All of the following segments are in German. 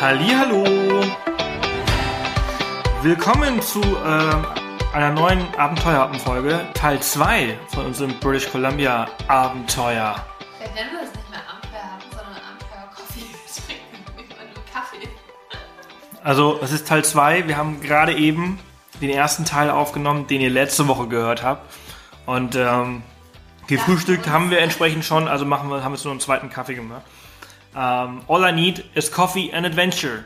Hallihallo! Willkommen zu äh, einer neuen Abenteuerhappen-Folge, Teil 2 von unserem British Columbia Abenteuer. Vielleicht nennen wir es nicht mehr Abenteuerhappen, sondern Abenteuer-Coffee. Wir trinken immer nur Kaffee. Also, es ist Teil 2. Wir haben gerade eben den ersten Teil aufgenommen, den ihr letzte Woche gehört habt. Und ähm, gefrühstückt haben wir entsprechend schon, also machen wir, haben jetzt nur einen zweiten Kaffee gemacht. Ähm, all I need is coffee and adventure.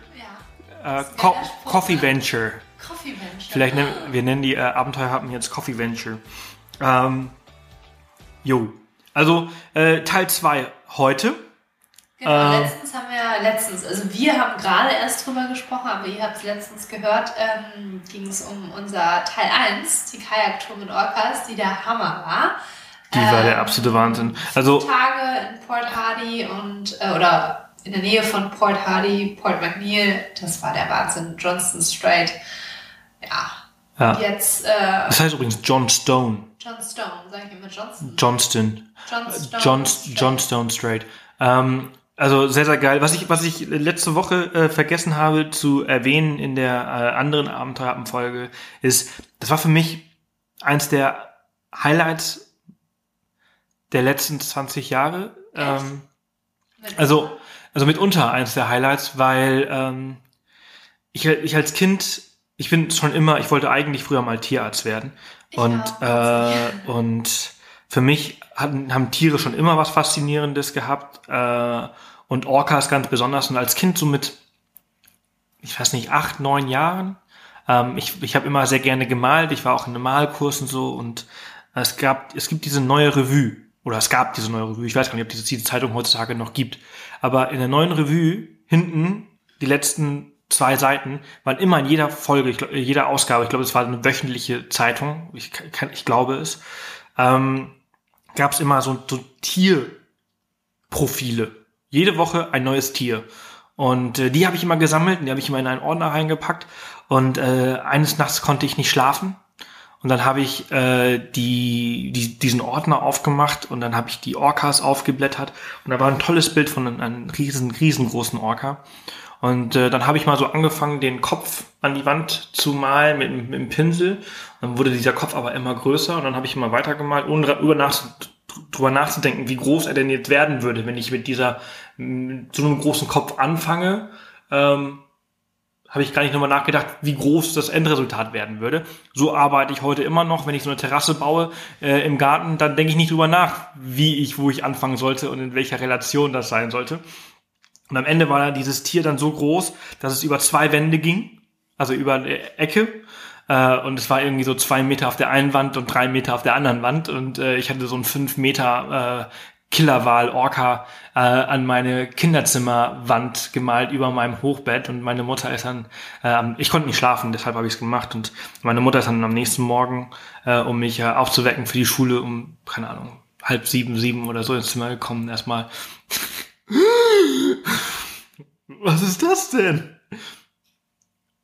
Ja. Äh, Co coffee? Venture. Coffee Mensch. Vielleicht nennen wir nennen die äh, Abenteuerhappen jetzt Coffee Venture. Ähm, jo. Also äh, Teil 2 heute. Genau, Ähm. letztens haben wir, letztens, also wir haben gerade erst drüber gesprochen, aber ihr habt es letztens gehört, ähm, ging es um unser Teil 1, die Kajaktour mit Orcas, die der Hammer war. Die war der Ähm, absolute Wahnsinn. Also Tage in Port Hardy und, äh, oder in der Nähe von Port Hardy, Port McNeil, das war der Wahnsinn. Johnston Strait, ja. Ja. Jetzt, äh, das heißt übrigens John Stone. John Stone, sag ich immer Johnston. Johnston. John Stone. John, Strait. Johnstone Strait. Ähm, also sehr, sehr geil. Was ich, was ich letzte Woche äh, vergessen habe zu erwähnen in der äh, anderen Abenteuerfolge ist, das war für mich eins der Highlights der letzten 20 Jahre. Ähm, also, also mitunter eins der Highlights, weil ähm, ich, ich als Kind, ich bin schon immer, ich wollte eigentlich früher mal Tierarzt werden. Ich Und, auch. äh, und für mich hatten, haben Tiere schon immer was Faszinierendes gehabt. Äh, und Orcas ganz besonders. Und als Kind so mit, ich weiß nicht, acht, neun Jahren. Ähm, ich ich habe immer sehr gerne gemalt. Ich war auch in einem Malkurs und so. Und es gab, es gibt diese neue Revue. Oder es gab diese neue Revue. Ich weiß gar nicht, ob diese, diese Zeitung heutzutage noch gibt. Aber in der neuen Revue hinten, die letzten zwei Seiten, waren immer in jeder Folge, ich glaub, jeder Ausgabe, ich glaube, es war eine wöchentliche Zeitung, ich, kann, ich glaube es, ähm, gab es immer so, so Tierprofile. Jede Woche ein neues Tier. Und äh, die habe ich immer gesammelt und die habe ich immer in einen Ordner reingepackt. Und äh, eines Nachts konnte ich nicht schlafen. Und dann habe ich äh, die, die, diesen Ordner aufgemacht und dann habe ich die Orcas aufgeblättert. Und da war ein tolles Bild von einem, einem riesen, riesengroßen Orca. Und äh, dann habe ich mal so angefangen, den Kopf an die Wand zu malen mit, mit dem Pinsel. Dann wurde dieser Kopf aber immer größer und dann habe ich immer weitergemalt, ohne drüber, nach, drüber nachzudenken, wie groß er denn jetzt werden würde, wenn ich mit dieser mit so einem großen Kopf anfange. Ähm, habe ich gar nicht nochmal nachgedacht, wie groß das Endresultat werden würde. So arbeite ich heute immer noch, wenn ich so eine Terrasse baue äh, im Garten, dann denke ich nicht drüber nach, wie ich, wo ich anfangen sollte und in welcher Relation das sein sollte. Und am Ende war dieses Tier dann so groß, dass es über zwei Wände ging, also über eine Ecke. Äh, und es war irgendwie so zwei Meter auf der einen Wand und drei Meter auf der anderen Wand. Und äh, ich hatte so einen fünf Meter äh, Killerwal-Orca äh, an meine Kinderzimmerwand gemalt über meinem Hochbett. Und meine Mutter ist dann, äh, ich konnte nicht schlafen, deshalb habe ich es gemacht. Und meine Mutter ist dann am nächsten Morgen, äh, um mich äh, aufzuwecken für die Schule, um, keine Ahnung, halb sieben, sieben oder so ins Zimmer gekommen. Erstmal was ist das denn?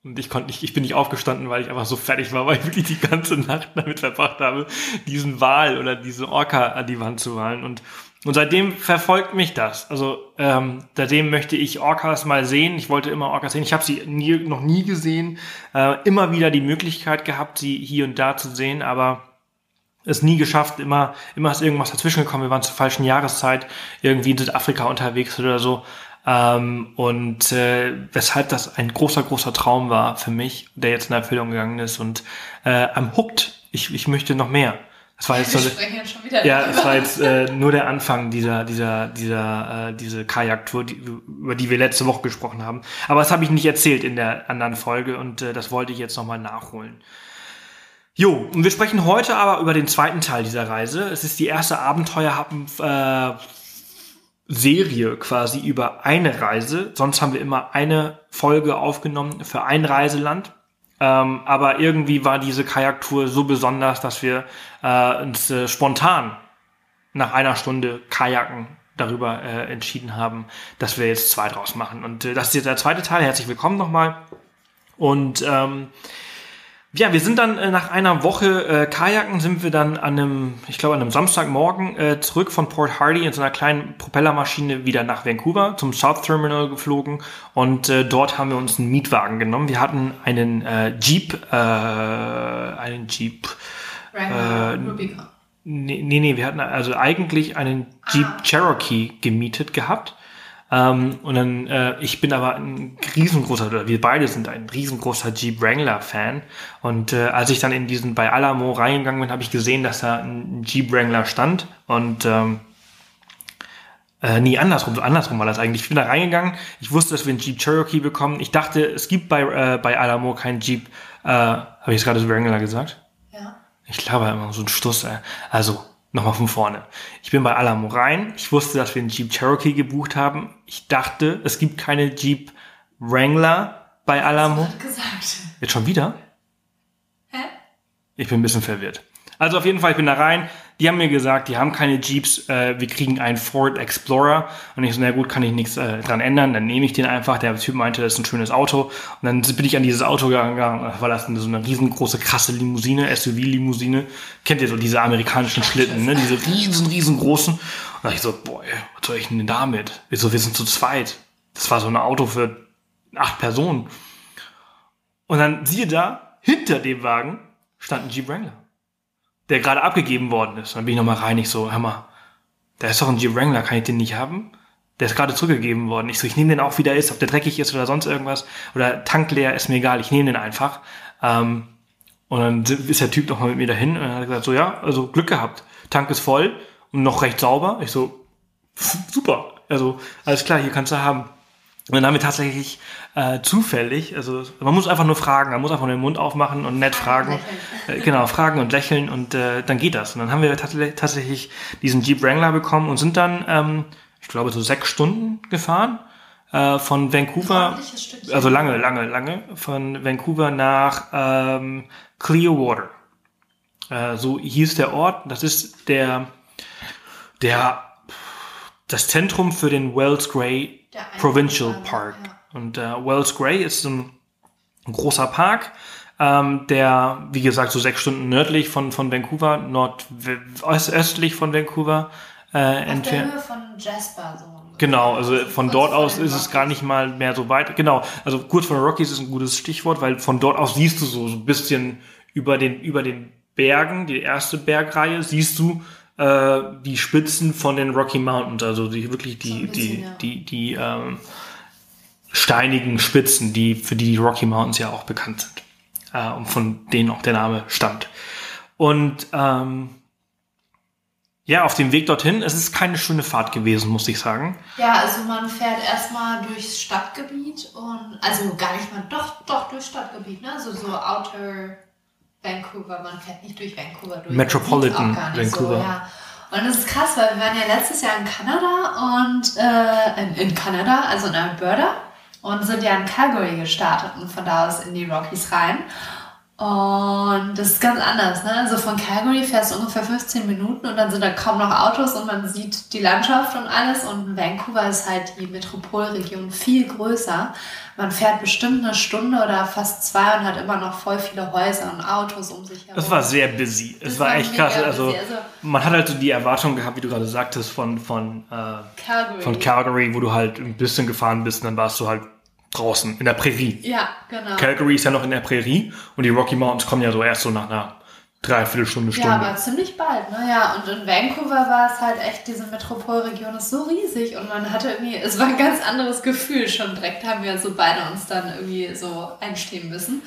Und ich konnte nicht, ich bin nicht aufgestanden, weil ich einfach so fertig war, weil ich wirklich die ganze Nacht damit verbracht habe, diesen Wal oder diese Orca an die Wand zu malen. Und, und seitdem verfolgt mich das. Also ähm, seitdem möchte ich Orcas mal sehen. Ich wollte immer Orcas sehen. Ich habe sie nie, noch nie gesehen. Äh, immer wieder die Möglichkeit gehabt, sie hier und da zu sehen, aber es nie geschafft, immer, immer ist irgendwas dazwischen gekommen. Wir waren zur falschen Jahreszeit irgendwie in Südafrika unterwegs oder so. Ähm, und äh, weshalb das ein großer, großer Traum war für mich, der jetzt in Erfüllung gegangen ist. Und äh, am Hooked, ich, ich möchte noch mehr. Das war jetzt so, ja, es war jetzt äh, nur der Anfang dieser, dieser, dieser, äh, diese Kajaktour, die, über die wir letzte Woche gesprochen haben. Aber das habe ich nicht erzählt in der anderen Folge und äh, das wollte ich jetzt nochmal nachholen. Jo, und wir sprechen heute aber über den zweiten Teil dieser Reise. Es ist die erste Abenteuerhappen äh, Serie quasi über eine Reise. Sonst haben wir immer eine Folge aufgenommen für ein Reiseland. Ähm, aber irgendwie war diese Kajaktour so besonders, dass wir äh, uns äh, spontan nach einer Stunde Kajaken darüber äh, entschieden haben, dass wir jetzt zwei draus machen. Und äh, das ist jetzt der zweite Teil. Herzlich willkommen nochmal. Und ähm, ja, wir sind dann äh, nach einer Woche äh, Kajaken sind wir dann an einem, ich glaube an einem Samstagmorgen äh, zurück von Port Hardy in so einer kleinen Propellermaschine wieder nach Vancouver zum South Terminal geflogen und äh, dort haben wir uns einen Mietwagen genommen. Wir hatten einen äh, Jeep, äh, einen Jeep. Rubicon. Nee, nee, nee, wir hatten also eigentlich einen Jeep Ah. Cherokee gemietet gehabt. Ähm, und dann, äh, ich bin aber ein riesengroßer, oder wir beide sind ein riesengroßer Jeep Wrangler-Fan. Und äh, als ich dann in diesen bei Alamo reingegangen bin, habe ich gesehen, dass da ein Jeep Wrangler stand. Und ähm, äh, nee, andersrum, so andersrum war das eigentlich. Ich bin da reingegangen, ich wusste, dass wir einen Jeep Cherokee bekommen. Ich dachte, es gibt bei, äh, bei Alamo keinen Jeep, äh, habe ich jetzt gerade Wrangler gesagt? Ja. Ich glaube immer so ein Stuss. Ey. Also, nochmal von vorne. Ich bin bei Alamo rein. Ich wusste, dass wir einen Jeep Cherokee gebucht haben. Ich dachte, es gibt keine Jeep Wrangler bei Alamo. Hat gesagt. Jetzt schon wieder? Hä? Ich bin ein bisschen verwirrt. Also auf jeden Fall, ich bin da rein. Die haben mir gesagt, die haben keine Jeeps. Äh, wir kriegen einen Ford Explorer. Und ich so, na gut, kann ich nichts äh, dran ändern. Dann nehme ich den einfach. Der Typ meinte, das ist ein schönes Auto. Und dann bin ich an dieses Auto gegangen. Da war das so eine riesengroße, krasse Limousine, SUV-Limousine. Kennt ihr so diese amerikanischen Schlitten, ne? Diese riesen, riesengroßen. Und da ich so, boah, was soll ich denn damit? Wieso, wir sind zu zweit. Das war so ein Auto für acht Personen. Und dann siehe da, hinter dem Wagen stand ein Jeep Wrangler, der gerade abgegeben worden ist. Dann bin ich nochmal rein, ich so, mal, da ist doch ein Jeep Wrangler, kann ich den nicht haben? Der ist gerade zurückgegeben worden. Ich so, ich nehme den auch, wie der ist, ob der dreckig ist oder sonst irgendwas. Oder tankleer, ist mir egal, ich nehme den einfach. Ähm, und dann ist der Typ noch mal mit mir dahin und hat gesagt, so ja, also Glück gehabt. Tank ist voll und noch recht sauber. Ich so, super. Also alles klar, hier kannst du haben. Und dann haben wir tatsächlich äh, zufällig, also man muss einfach nur fragen, man muss einfach nur den Mund aufmachen und nett fragen. Äh, genau, fragen und lächeln und äh, dann geht das. Und dann haben wir tatsächlich, diesen Jeep Wrangler bekommen und sind dann, ähm, ich glaube, so sechs Stunden gefahren äh, von Vancouver. Also lange, lange, lange. Von Vancouver nach ähm, Clearwater. Äh, so hieß der Ort. Das ist der, der, das Zentrum für den Wells eine- Provincial Park. Und äh, Wells Gray ist ein, ein großer Park, ähm, der, wie gesagt, so sechs Stunden nördlich von, von Vancouver, nordöstlich von Vancouver äh, Auf der entfernt. Höhe von Jasper so. Genau, also von dort aus ist es gar nicht mal mehr so weit. Genau, also kurz vor den Rockies ist ein gutes Stichwort, weil von dort aus siehst du so, so ein bisschen über den, über den Bergen, die erste Bergreihe, siehst du äh, die Spitzen von den Rocky Mountains, also die wirklich die, So bisschen, die, ja. die, die ähm, steinigen Spitzen, die, für die die Rocky Mountains ja auch bekannt sind. Äh, und von denen auch der Name stammt. Und ähm, ja, auf dem Weg dorthin, es ist keine schöne Fahrt gewesen, muss ich sagen. Ja, also man fährt erstmal durchs Stadtgebiet und also gar nicht mal, doch, doch durchs Stadtgebiet, ne? Also so Outer Vancouver, man fährt nicht durch Vancouver durch. Metropolitan Man sieht's auch gar nicht Vancouver. So, ja. Und das ist krass, weil wir waren ja letztes Jahr in Kanada und äh, in, in Kanada, also in Alberta, und sind ja in Calgary gestartet und von da aus in die Rockies rein. Und das ist ganz anders, ne? Also von Calgary fährst du ungefähr 15 Minuten und dann sind da kaum noch Autos und man sieht die Landschaft und alles. Und Vancouver ist halt die Metropolregion viel größer. Man fährt bestimmt eine Stunde oder fast zwei und hat immer noch voll viele Häuser und Autos um sich herum. Das war sehr busy. Es Das war war echt krass. Also. Also- man hat halt so die Erwartung gehabt, wie du gerade sagtest, von, von, äh, Calgary. von Calgary, wo du halt ein bisschen gefahren bist und dann warst du halt draußen in der Prärie. Ja, genau. Calgary ist ja noch in der Prärie und die Rocky Mountains kommen ja so erst so nach einer Dreiviertelstunde, Stunde. Ja, aber ziemlich bald, ne? Ja, und in Vancouver war es halt echt, diese Metropolregion ist so riesig und man hatte irgendwie, es war ein ganz anderes Gefühl. Schon direkt haben wir so beide uns dann irgendwie so einstehen müssen.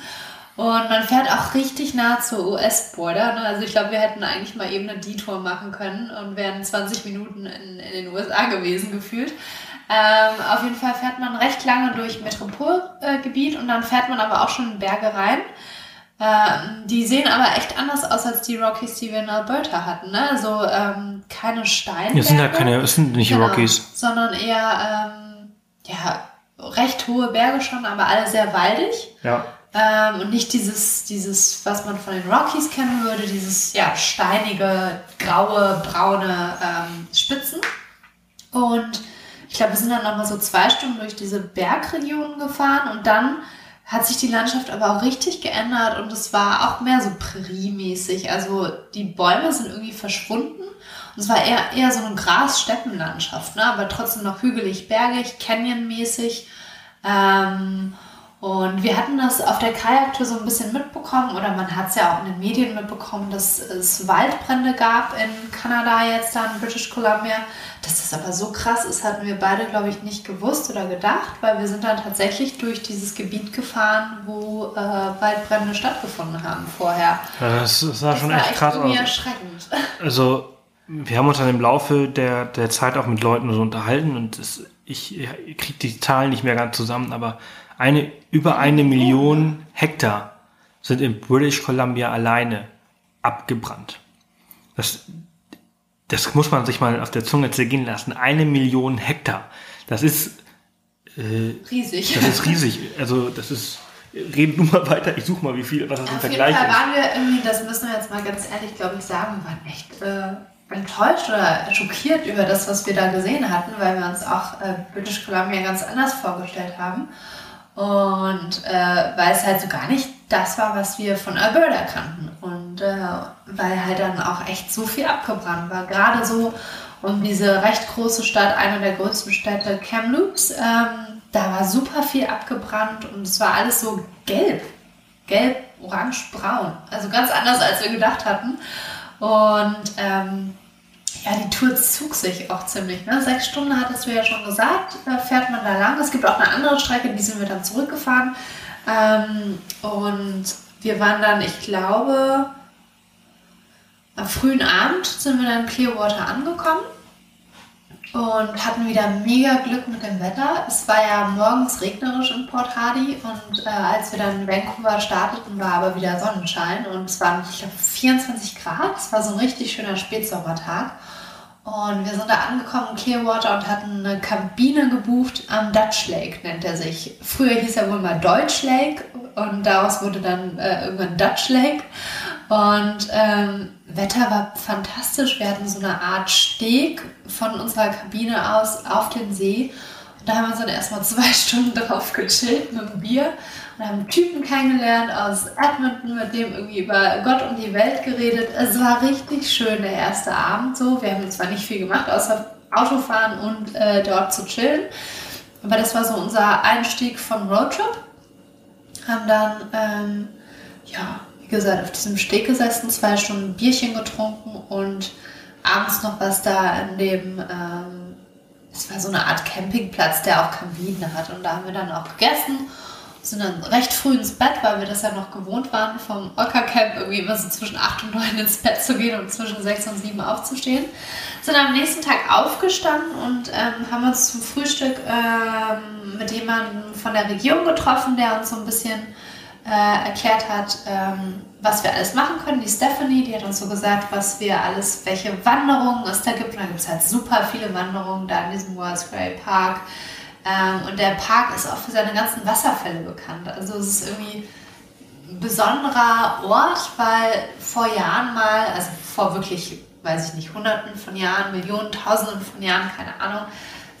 Und man fährt auch richtig nah zur US-Border. Ne? Also ich glaube, wir hätten eigentlich mal eben eine Detour machen können und wären 20 Minuten in, in den USA gewesen gefühlt. Ähm, auf jeden Fall fährt man recht lange durch Metropolgebiet und dann fährt man aber auch schon in Berge rein. Ähm, die sehen aber echt anders aus als die Rockies, die wir in Alberta hatten. Ne? Also ähm, keine Steinberge. Es sind ja keine, es sind nicht Genau, Rockies. Sondern eher ähm, ja, recht hohe Berge schon, aber alle sehr waldig. Ja. Ähm, und nicht dieses, dieses, was man von den Rockies kennen würde, dieses ja, steinige, graue, braune ähm, Spitzen. Und ich glaube, wir sind dann nochmal so zwei Stunden durch diese Bergregionen gefahren und dann hat sich die Landschaft aber auch richtig geändert und es war auch mehr so Prärie-mäßig. Also die Bäume sind irgendwie verschwunden und es war eher, eher so eine Gras-Steppenlandschaft, ne? aber trotzdem noch hügelig, bergig, Canyon-mäßig. Ähm, und wir hatten das auf der Kajaktour so ein bisschen mitbekommen, oder man hat es ja auch in den Medien mitbekommen, dass es Waldbrände gab in Kanada, jetzt da in British Columbia. Dass das aber so krass ist, hatten wir beide, glaube ich, nicht gewusst oder gedacht, weil wir sind dann tatsächlich durch dieses Gebiet gefahren, wo äh, Waldbrände stattgefunden haben vorher. Ja, das, das sah das schon war echt krass aus. erschreckend. Also, wir haben uns dann im Laufe der, der Zeit auch mit Leuten so unterhalten und das, ich, ich kriege die Zahlen nicht mehr ganz zusammen, aber eine, über eine Million Hektar sind in British Columbia alleine abgebrannt. Das, das muss man sich mal auf der Zunge zergehen lassen. Eine Million Hektar. Das ist äh, riesig. Das ist riesig. Also das ist. Reden du mal weiter. Ich suche mal, wie viel, was das im Vergleich ist. Waren wir irgendwie, das müssen wir jetzt mal ganz ehrlich, glaube ich, sagen, waren echt äh, enttäuscht oder schockiert über das, was wir da gesehen hatten, weil wir uns auch äh, British Columbia ganz anders vorgestellt haben. Und äh, weil es halt so gar nicht das war, was wir von Alberta kannten. Und äh, weil halt dann auch echt so viel abgebrannt war. Gerade so um diese recht große Stadt, eine der größten Städte, Kamloops, ähm, da war super viel abgebrannt und es war alles so gelb. Gelb, orange, braun. Also ganz anders, als wir gedacht hatten. Und ähm, ja, die Tour zog sich auch ziemlich. Ne? Sechs Stunden hattest du ja schon gesagt, da fährt man da lang. Es gibt auch eine andere Strecke, die sind wir dann zurückgefahren. Ähm, und wir waren dann, ich glaube, am frühen Abend sind wir dann in Clearwater angekommen und hatten wieder mega Glück mit dem Wetter. Es war ja morgens regnerisch in Port Hardy und äh, als wir dann in Vancouver starteten, war aber wieder Sonnenschein und es waren, ich glaube, 24 Grad. Es war so ein richtig schöner Spätsommertag. Und wir sind da angekommen in Clearwater und hatten eine Kabine gebucht am Dutch Lake, nennt er sich. Früher hieß er wohl mal Deutsch Lake und daraus wurde dann äh, irgendwann Dutch Lake. Und ähm, Wetter war fantastisch. Wir hatten so eine Art Steg von unserer Kabine aus auf den See. Und da haben wir uns dann erstmal zwei Stunden drauf gechillt mit dem Bier und haben einen Typen kennengelernt aus Edmonton, mit dem irgendwie über Gott und die Welt geredet. Es war richtig schön, der erste Abend so. Wir haben zwar nicht viel gemacht, außer Autofahren und äh, dort zu chillen. Aber das war so unser Einstieg von Roadtrip. Haben dann, ähm, ja, wie gesagt, auf diesem Steg gesessen, zwei Stunden Bierchen getrunken und abends noch was da in dem, ähm, es war so eine Art Campingplatz, der auch Kabinen hat. Und da haben wir dann auch gegessen sind dann recht früh ins Bett, weil wir das ja noch gewohnt waren, vom Ockercamp irgendwie immer so zwischen 8 und 9 ins Bett zu gehen und zwischen 6 und 7 aufzustehen. Sind am nächsten Tag aufgestanden und ähm, haben uns zum Frühstück ähm, mit jemandem von der Regierung getroffen, der uns so ein bisschen äh, erklärt hat, ähm, was wir alles machen können. Die Stephanie, die hat uns so gesagt, was wir alles, welche Wanderungen es da gibt. Und da gibt es halt super viele Wanderungen da in diesem World's Grey Park. Ähm, und der Park ist auch für seine ganzen Wasserfälle bekannt. Also es ist irgendwie ein besonderer Ort, weil vor Jahren mal, also vor wirklich, weiß ich nicht, hunderten von Jahren, Millionen, tausenden von Jahren, keine Ahnung,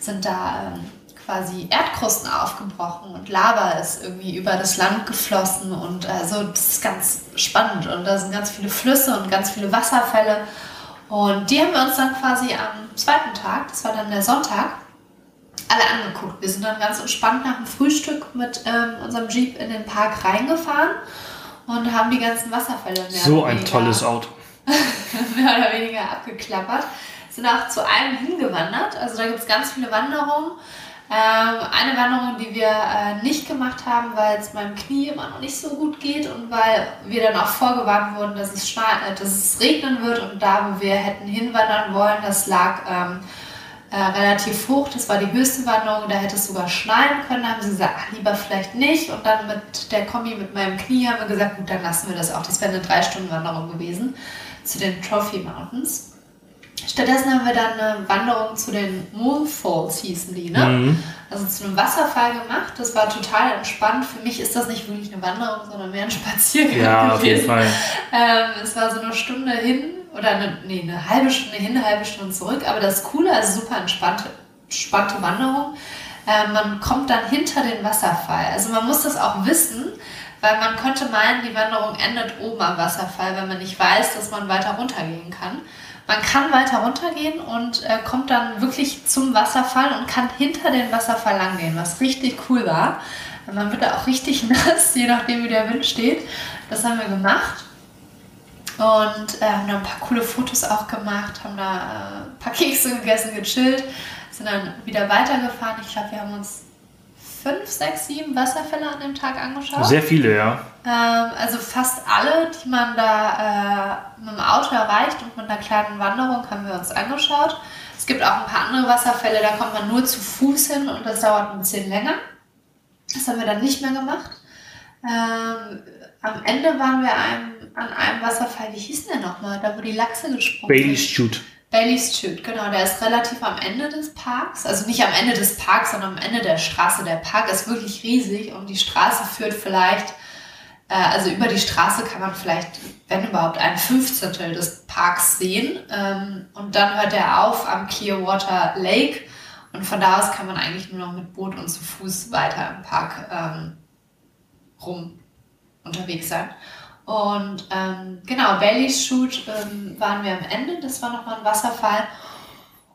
sind da ähm, quasi Erdkrusten aufgebrochen und Lava ist irgendwie über das Land geflossen und also das ist ganz spannend und da sind ganz viele Flüsse und ganz viele Wasserfälle und die haben wir uns dann quasi am zweiten Tag, das war dann der Sonntag, alle angeguckt. Wir sind dann ganz entspannt nach dem Frühstück mit ähm, unserem Jeep in den Park reingefahren und haben die ganzen Wasserfälle mehr So ein tolles Auto. mehr oder weniger abgeklappert. Sind auch zu einem hingewandert. Also da gibt es ganz viele Wanderungen. Ähm, eine Wanderung, die wir äh, nicht gemacht haben, weil es meinem Knie immer noch nicht so gut geht und weil wir dann auch vorgewarnt wurden, dass es, äh, dass es regnen wird und da, wo wir hätten hinwandern wollen, das lag ähm, äh, relativ hoch. Das war die höchste Wanderung, da hätte es sogar schneien können. Da haben sie gesagt, ach, lieber vielleicht nicht. Und dann mit der Kombi mit meinem Knie haben wir gesagt, gut, dann lassen wir das auch. Das wäre eine drei Stunden Wanderung gewesen zu den Trophy Mountains. Stattdessen haben wir dann eine Wanderung zu den Moon Falls, hießen die, ne? Mhm. Also zu einem Wasserfall gemacht. Das war total entspannt. Für mich ist das nicht wirklich eine Wanderung, sondern mehr ein Spaziergang. Ja, gewesen. auf jeden Fall. Ähm, es war so eine Stunde hin oder eine, nee, eine halbe Stunde hin, eine halbe Stunde zurück. Aber das Coole, also super entspannte, entspannte Wanderung. Äh, man kommt dann hinter den Wasserfall. Also man muss das auch wissen, weil man könnte meinen, die Wanderung endet oben am Wasserfall, wenn man nicht weiß, dass man weiter runtergehen kann. Man kann weiter runtergehen und äh, kommt dann wirklich zum Wasserfall und kann hinter den Wasserfall langgehen, was richtig cool war. Man wird da auch richtig nass, je nachdem wie der Wind steht. Das haben wir gemacht. Und äh, haben da ein paar coole Fotos auch gemacht, haben da äh, ein paar Kekse gegessen, gechillt, sind dann wieder weitergefahren. Ich glaube, wir haben uns fünf, sechs, sieben Wasserfälle an dem Tag angeschaut. Sehr viele, ja. Ähm, also fast alle, die man da äh, mit dem Auto erreicht und mit einer kleinen Wanderung haben wir uns angeschaut. Es gibt auch ein paar andere Wasserfälle, da kommt man nur zu Fuß hin und das dauert ein bisschen länger. Das haben wir dann nicht mehr gemacht. Ähm, am Ende waren wir einem, an einem Wasserfall, wie hieß der nochmal, da wo die Lachse gesprungen Bailey's Shoot. Bailey's Shoot, genau, der ist relativ am Ende des Parks. Also nicht am Ende des Parks, sondern am Ende der Straße. Der Park ist wirklich riesig und die Straße führt vielleicht, äh, also über die Straße kann man vielleicht, wenn überhaupt, ein Fünfzehntel des Parks sehen. Ähm, und dann hört er auf am Clearwater Lake. Und von da aus kann man eigentlich nur noch mit Boot und zu Fuß weiter im Park ähm, rum unterwegs sein. Und ähm, genau, Bailey's Shoot ähm, waren wir am Ende, das war nochmal ein Wasserfall.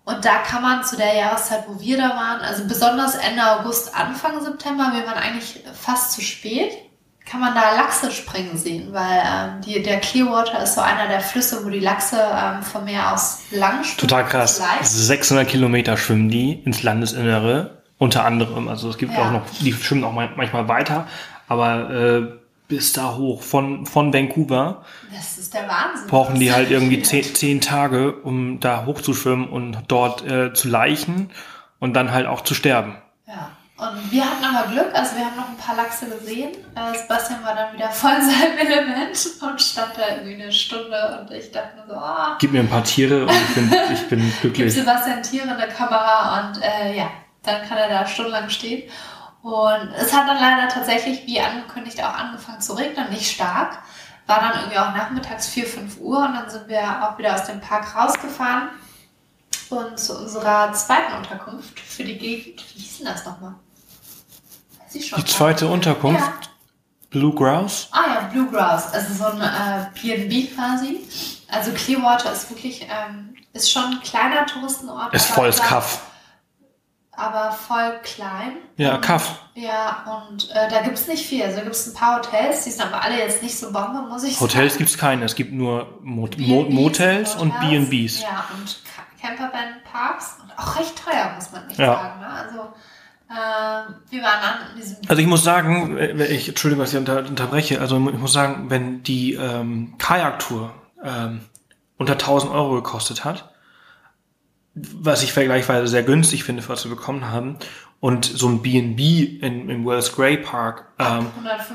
Und da kann man zu der Jahreszeit, wo wir da waren, also besonders Ende August, Anfang September, wir waren eigentlich fast zu spät, kann man da Lachse springen sehen, weil ähm, die, der Clearwater ist so einer der Flüsse, wo die Lachse ähm, vom Meer aus lang schwimmen. Total krass. 600 Kilometer schwimmen die ins Landesinnere, unter anderem. Also es gibt ja. auch noch, die schwimmen auch manchmal weiter, aber äh, bis da hoch von, von Vancouver. Das ist der Wahnsinn. Brauchen die halt irgendwie zehn, zehn Tage, um da hochzuschwimmen und dort äh, zu leichen und dann halt auch zu sterben. Und wir hatten aber Glück, also wir haben noch ein paar Lachse gesehen. Äh, Sebastian war dann wieder voll in seinem Element und stand da irgendwie eine Stunde und ich dachte nur so, oh. Gib mir ein paar Tiere und ich bin, ich bin glücklich. Gib Sebastian Tiere in der Kamera und äh, ja, dann kann er da stundenlang stehen. Und es hat dann leider tatsächlich, wie angekündigt, auch angefangen zu regnen, nicht stark. War dann irgendwie auch nachmittags 4, 5 Uhr und dann sind wir auch wieder aus dem Park rausgefahren und zu unserer zweiten Unterkunft für die Gegend. Wie hieß denn das nochmal? Die zweite Unterkunft? Ja. Blue Grouse? Ah ja, Blue Grouse. Also so ein äh, B&B quasi. Also Clearwater ist wirklich, ähm, ist schon ein kleiner Touristenort. Ist volles Kaff aber voll klein. Ja, Kaff. Ja, und äh, da gibt es nicht viel. Also da gibt es ein paar Hotels, die sind aber alle jetzt nicht so Bombe, muss ich sagen. Hotels gibt es keine, es gibt nur Mot Motels, Motels und B&Bs. Ja, und Campervan Parks und auch recht teuer, muss man nicht ja. sagen. Ne? Also wir waren dann in diesem... Also ich muss sagen, ich, Entschuldigung, dass ich unter, unterbreche, also ich muss sagen, wenn die ähm, Kajaktour ähm, unter 1000 Euro gekostet hat, was ich vergleichsweise sehr günstig finde, was wir bekommen haben. Und so ein B&B in, im Wells Grey Park ähm,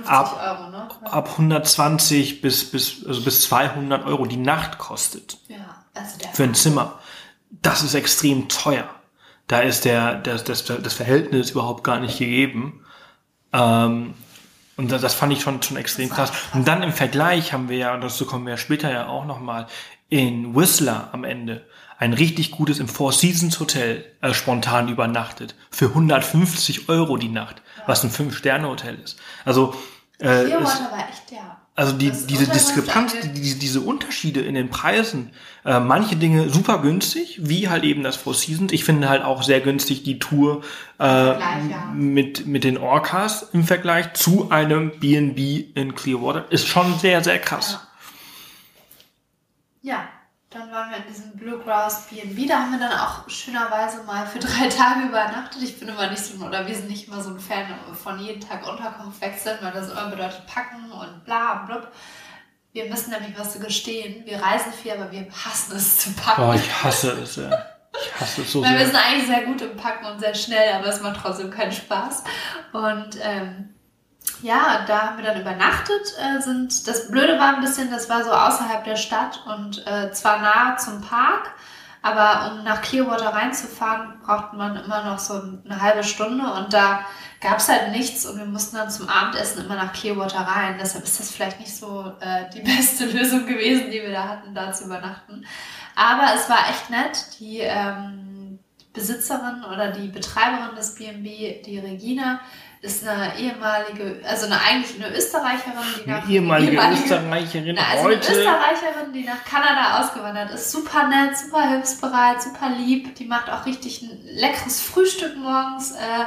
ab, Euro, ne? ab 120 bis, bis, also bis 200 Euro die Nacht kostet. Ja, also der für ein Zimmer. Das ist extrem teuer. Da ist der, das, das, das Verhältnis überhaupt gar nicht gegeben. Ähm, und das, das fand ich schon, schon extrem krass. Und dann im Vergleich haben wir ja, und dazu kommen wir ja später ja auch nochmal, in Whistler am Ende ein richtig gutes im Four Seasons Hotel äh, spontan übernachtet. Für 150 Euro die Nacht, was ein Fünf-Sterne-Hotel ist. Also, äh, ist, war echt, ja. Also die, diese Diskrepanz, die, diese Unterschiede in den Preisen, äh, manche Dinge super günstig, wie halt eben das Four Seasons. Ich finde halt auch sehr günstig die Tour äh, ja. mit, mit den Orcas im Vergleich zu einem B&B in Clearwater. Ist schon sehr, sehr krass. Ja. ja. Dann waren wir in diesem Bluegrass B&B. Da haben wir dann auch schönerweise mal für drei Tage übernachtet. Ich bin immer nicht so, oder wir sind nicht immer so ein Fan von jeden Tag Unterkunft wechseln, weil das immer bedeutet packen und bla und blub. Wir müssen nämlich was zu gestehen. Wir reisen viel, aber wir hassen es zu packen. Oh, ich hasse es, ja. Ich hasse es so Weil sehr. wir sind eigentlich sehr gut im Packen und sehr schnell, aber es macht trotzdem keinen Spaß. Und ähm, ja, da haben wir dann übernachtet. Äh, sind, das Blöde war ein bisschen, das war so außerhalb der Stadt und äh, zwar nahe zum Park, aber um nach Clearwater reinzufahren, brauchte man immer noch so eine halbe Stunde und da gab es halt nichts und wir mussten dann zum Abendessen immer nach Clearwater rein. Deshalb ist das vielleicht nicht so äh, die beste Lösung gewesen, die wir da hatten, da zu übernachten. Aber es war echt nett. Die ähm, Besitzerin oder die Betreiberin des B&B, die Regina, ist eine ehemalige, also eine eigentlich eine Österreicherin, die nach Eine ehemalige, ehemalige- Österreicherin Na, also eine heute. Österreicherin, die nach Kanada ausgewandert ist. Super nett, super hilfsbereit, super lieb. Die macht auch richtig ein leckeres Frühstück morgens äh,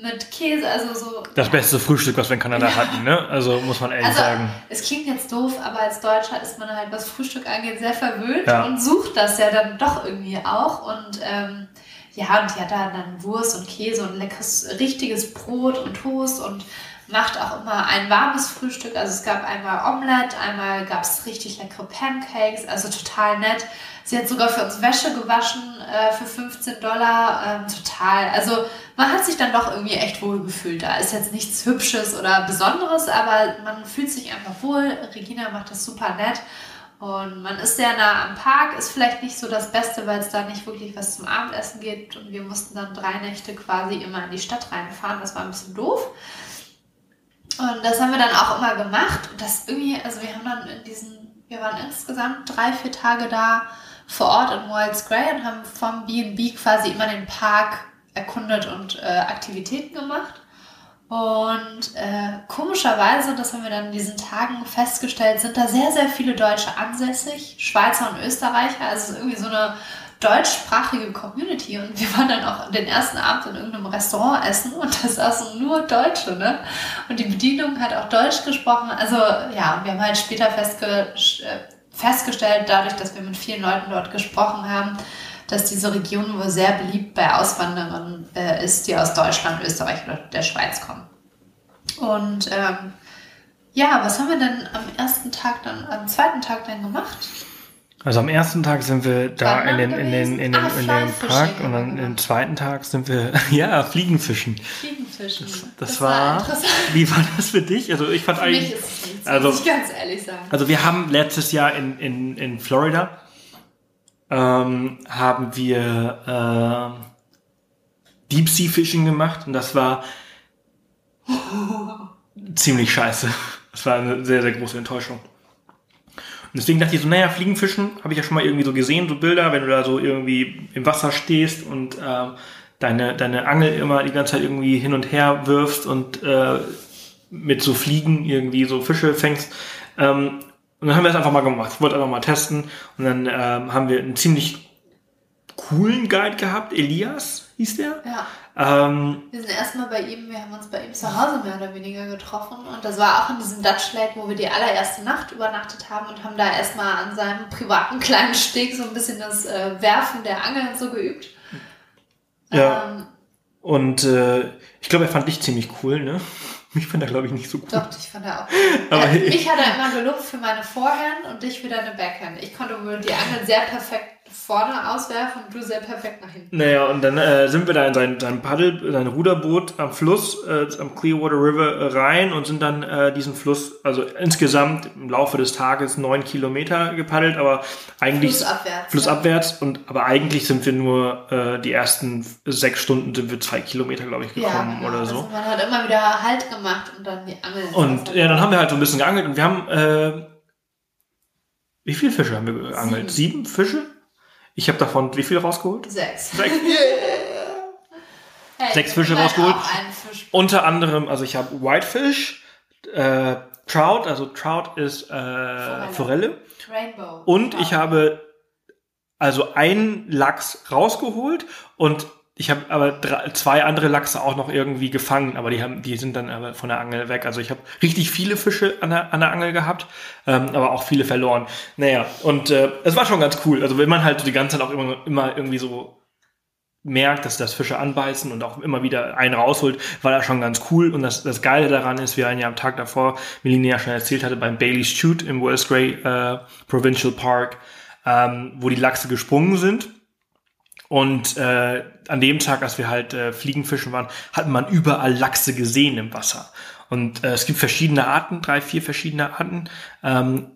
mit Käse, also so. Das beste Frühstück, was wir in Kanada hatten, ne? Also muss man ehrlich Also, sagen. es klingt jetzt doof, aber als Deutscher ist man halt, was Frühstück angeht, sehr verwöhnt Ja. und sucht das ja dann doch irgendwie auch. Und ähm, ja, und die hat da dann Wurst und Käse und leckeres, richtiges Brot und Toast und macht auch immer ein warmes Frühstück. Also es gab einmal Omelette, einmal gab es richtig leckere Pancakes, also total nett. Sie hat sogar für uns Wäsche gewaschen äh, für 15 Dollar. Ähm, total. Also man hat sich dann doch irgendwie echt wohl gefühlt. Da ist jetzt nichts Hübsches oder Besonderes, aber man fühlt sich einfach wohl. Regina macht das super nett. Und man ist sehr nah am Park, ist vielleicht nicht so das Beste, weil es da nicht wirklich was zum Abendessen gibt. Und wir mussten dann drei Nächte quasi immer in die Stadt reinfahren. Das war ein bisschen doof. Und das haben wir dann auch immer gemacht. Und das irgendwie, also wir haben dann in diesen, wir waren insgesamt drei, vier Tage da vor Ort in Wilds Grey und haben vom B&B quasi immer den Park erkundet und äh, Aktivitäten gemacht. Und äh, komischerweise, das haben wir dann in diesen Tagen festgestellt, sind da sehr, sehr viele Deutsche ansässig, Schweizer und Österreicher. Also es ist irgendwie so eine deutschsprachige Community. Und wir waren dann auch den ersten Abend in irgendeinem Restaurant essen und da saßen nur Deutsche, ne? Und die Bedienung hat auch Deutsch gesprochen. Also ja, wir haben halt später festge äh, festgestellt, dadurch, dass wir mit vielen Leuten dort gesprochen haben, dass diese Region wohl sehr beliebt bei Auswanderern äh, ist, die aus Deutschland, Österreich oder der Schweiz kommen. Und ähm, ja, was haben wir denn am ersten Tag dann, am zweiten Tag dann gemacht? Also am ersten Tag sind wir da in den, in den, in den? Ah, in den Park und dann im zweiten Tag sind wir, ja, Fliegenfischen. Fliegenfischen. Das, war, interessant. wie war das für dich? Also ich fand Für mich eigentlich, ist es nichts, also- muss ich ganz ehrlich sagen. also wir haben letztes Jahr in, in, in Florida, ähm, haben wir ähm, Deep Sea Fishing gemacht und das war ziemlich scheiße. Das war eine sehr, sehr große Enttäuschung. Und deswegen dachte ich so, naja, Fliegenfischen habe ich ja schon mal irgendwie so gesehen, so Bilder, wenn du da so irgendwie im Wasser stehst und ähm, deine, deine Angel immer die ganze Zeit irgendwie hin und her wirfst und äh, mit so Fliegen irgendwie so Fische fängst. Ähm, und dann haben wir das einfach mal gemacht. Ich wollte einfach mal testen. Und dann ähm, haben wir einen ziemlich coolen Guide gehabt. Elias hieß der. Ja. Ähm, Wir sind erstmal bei ihm, wir haben uns bei ihm zu Hause mehr oder weniger getroffen und das war auch in diesem Dutch Lake, wo wir die allererste Nacht übernachtet haben und haben da erstmal an seinem privaten kleinen Steg so ein bisschen das äh, Werfen der Angeln so geübt. Ja. Ähm, und äh, ich glaube, er fand dich ziemlich cool, ne? Mich fand er, glaube ich, nicht so cool. doch, ich fand er auch. Aber ich- mich hat er immer gelobt für meine Vorhand und dich für deine Backhand. Ich konnte wohl die Angeln sehr perfekt vorne auswerfen und du sehr perfekt nach hinten. Naja, und dann äh, sind wir da in sein, sein Paddel, sein Ruderboot am Fluss, äh, am Clearwater River äh, rein und sind dann äh, diesen Fluss, also insgesamt im Laufe des Tages neun Kilometer gepaddelt, aber eigentlich Flussabwärts. flussabwärts und aber eigentlich sind wir nur äh, die ersten sechs Stunden sind wir zwei Kilometer, glaube ich, Ja, gekommen genau. oder Also so. man hat immer wieder Halt gemacht und dann die Angeln. Und ja, dann haben wir halt so ein bisschen geangelt und wir haben äh, wie viele Fische haben wir geangelt? Sieben, Fische? Ich habe davon wie viel rausgeholt? Sechs. Sechs. Hey, Sechs Fische rausgeholt. Unter anderem, also ich habe Whitefish, äh, Trout, also Trout ist äh, Forelle. Rainbow. Und Wow. ich habe also einen Lachs rausgeholt und ich habe aber drei, zwei andere Lachse auch noch irgendwie gefangen, aber die haben, die sind dann aber von der Angel weg. Also ich habe richtig viele Fische an der, an der Angel gehabt, ähm, aber auch viele verloren. Naja, und äh, es war schon ganz cool. Also wenn man halt so die ganze Zeit auch immer, immer irgendwie so merkt, dass das Fische anbeißen und auch immer wieder einen rausholt, war das schon ganz cool. Und das, das Geile daran ist, wie ein Jahr am Tag davor Melina ja schon erzählt hatte, beim Bailey's Shoot im Wells Gray äh, Provincial Park, ähm, wo die Lachse gesprungen sind. Und äh, an dem Tag, als wir halt äh, Fliegenfischen waren, hat man überall Lachse gesehen im Wasser. Und äh, es gibt verschiedene Arten, drei, vier verschiedene Arten. Ähm,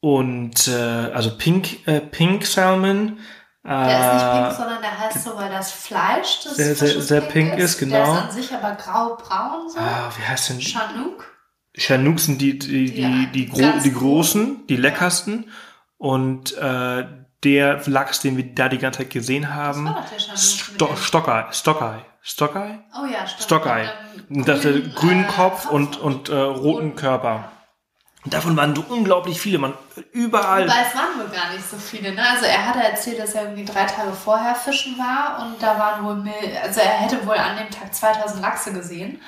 und äh, also Pink, äh, Pink Salmon. Der ist nicht äh, pink, sondern der heißt so, weil das Fleisch des Sehr, sehr- sehr pink ist, Der genau. ist an sich aber grau-braun so. Ah, wie heißt denn? Chanook. Chanooks sind die, die, die, Ja, die, gro die großen, die leckersten. Und äh, der Lachs, den wir da die ganze Zeit gesehen haben. Sto Stockeye. Stockeye. Stockeye? Oh ja. Und, ähm, Das grünen, grünen äh, Kopf und, und äh, roten roten Körper. Davon waren so unglaublich viele. Man, überall. Wobei es waren wohl gar nicht so viele. Ne? Also er hatte erzählt, dass er irgendwie drei Tage vorher fischen war und da waren wohl, also er hätte wohl an dem Tag 2000 Lachse gesehen.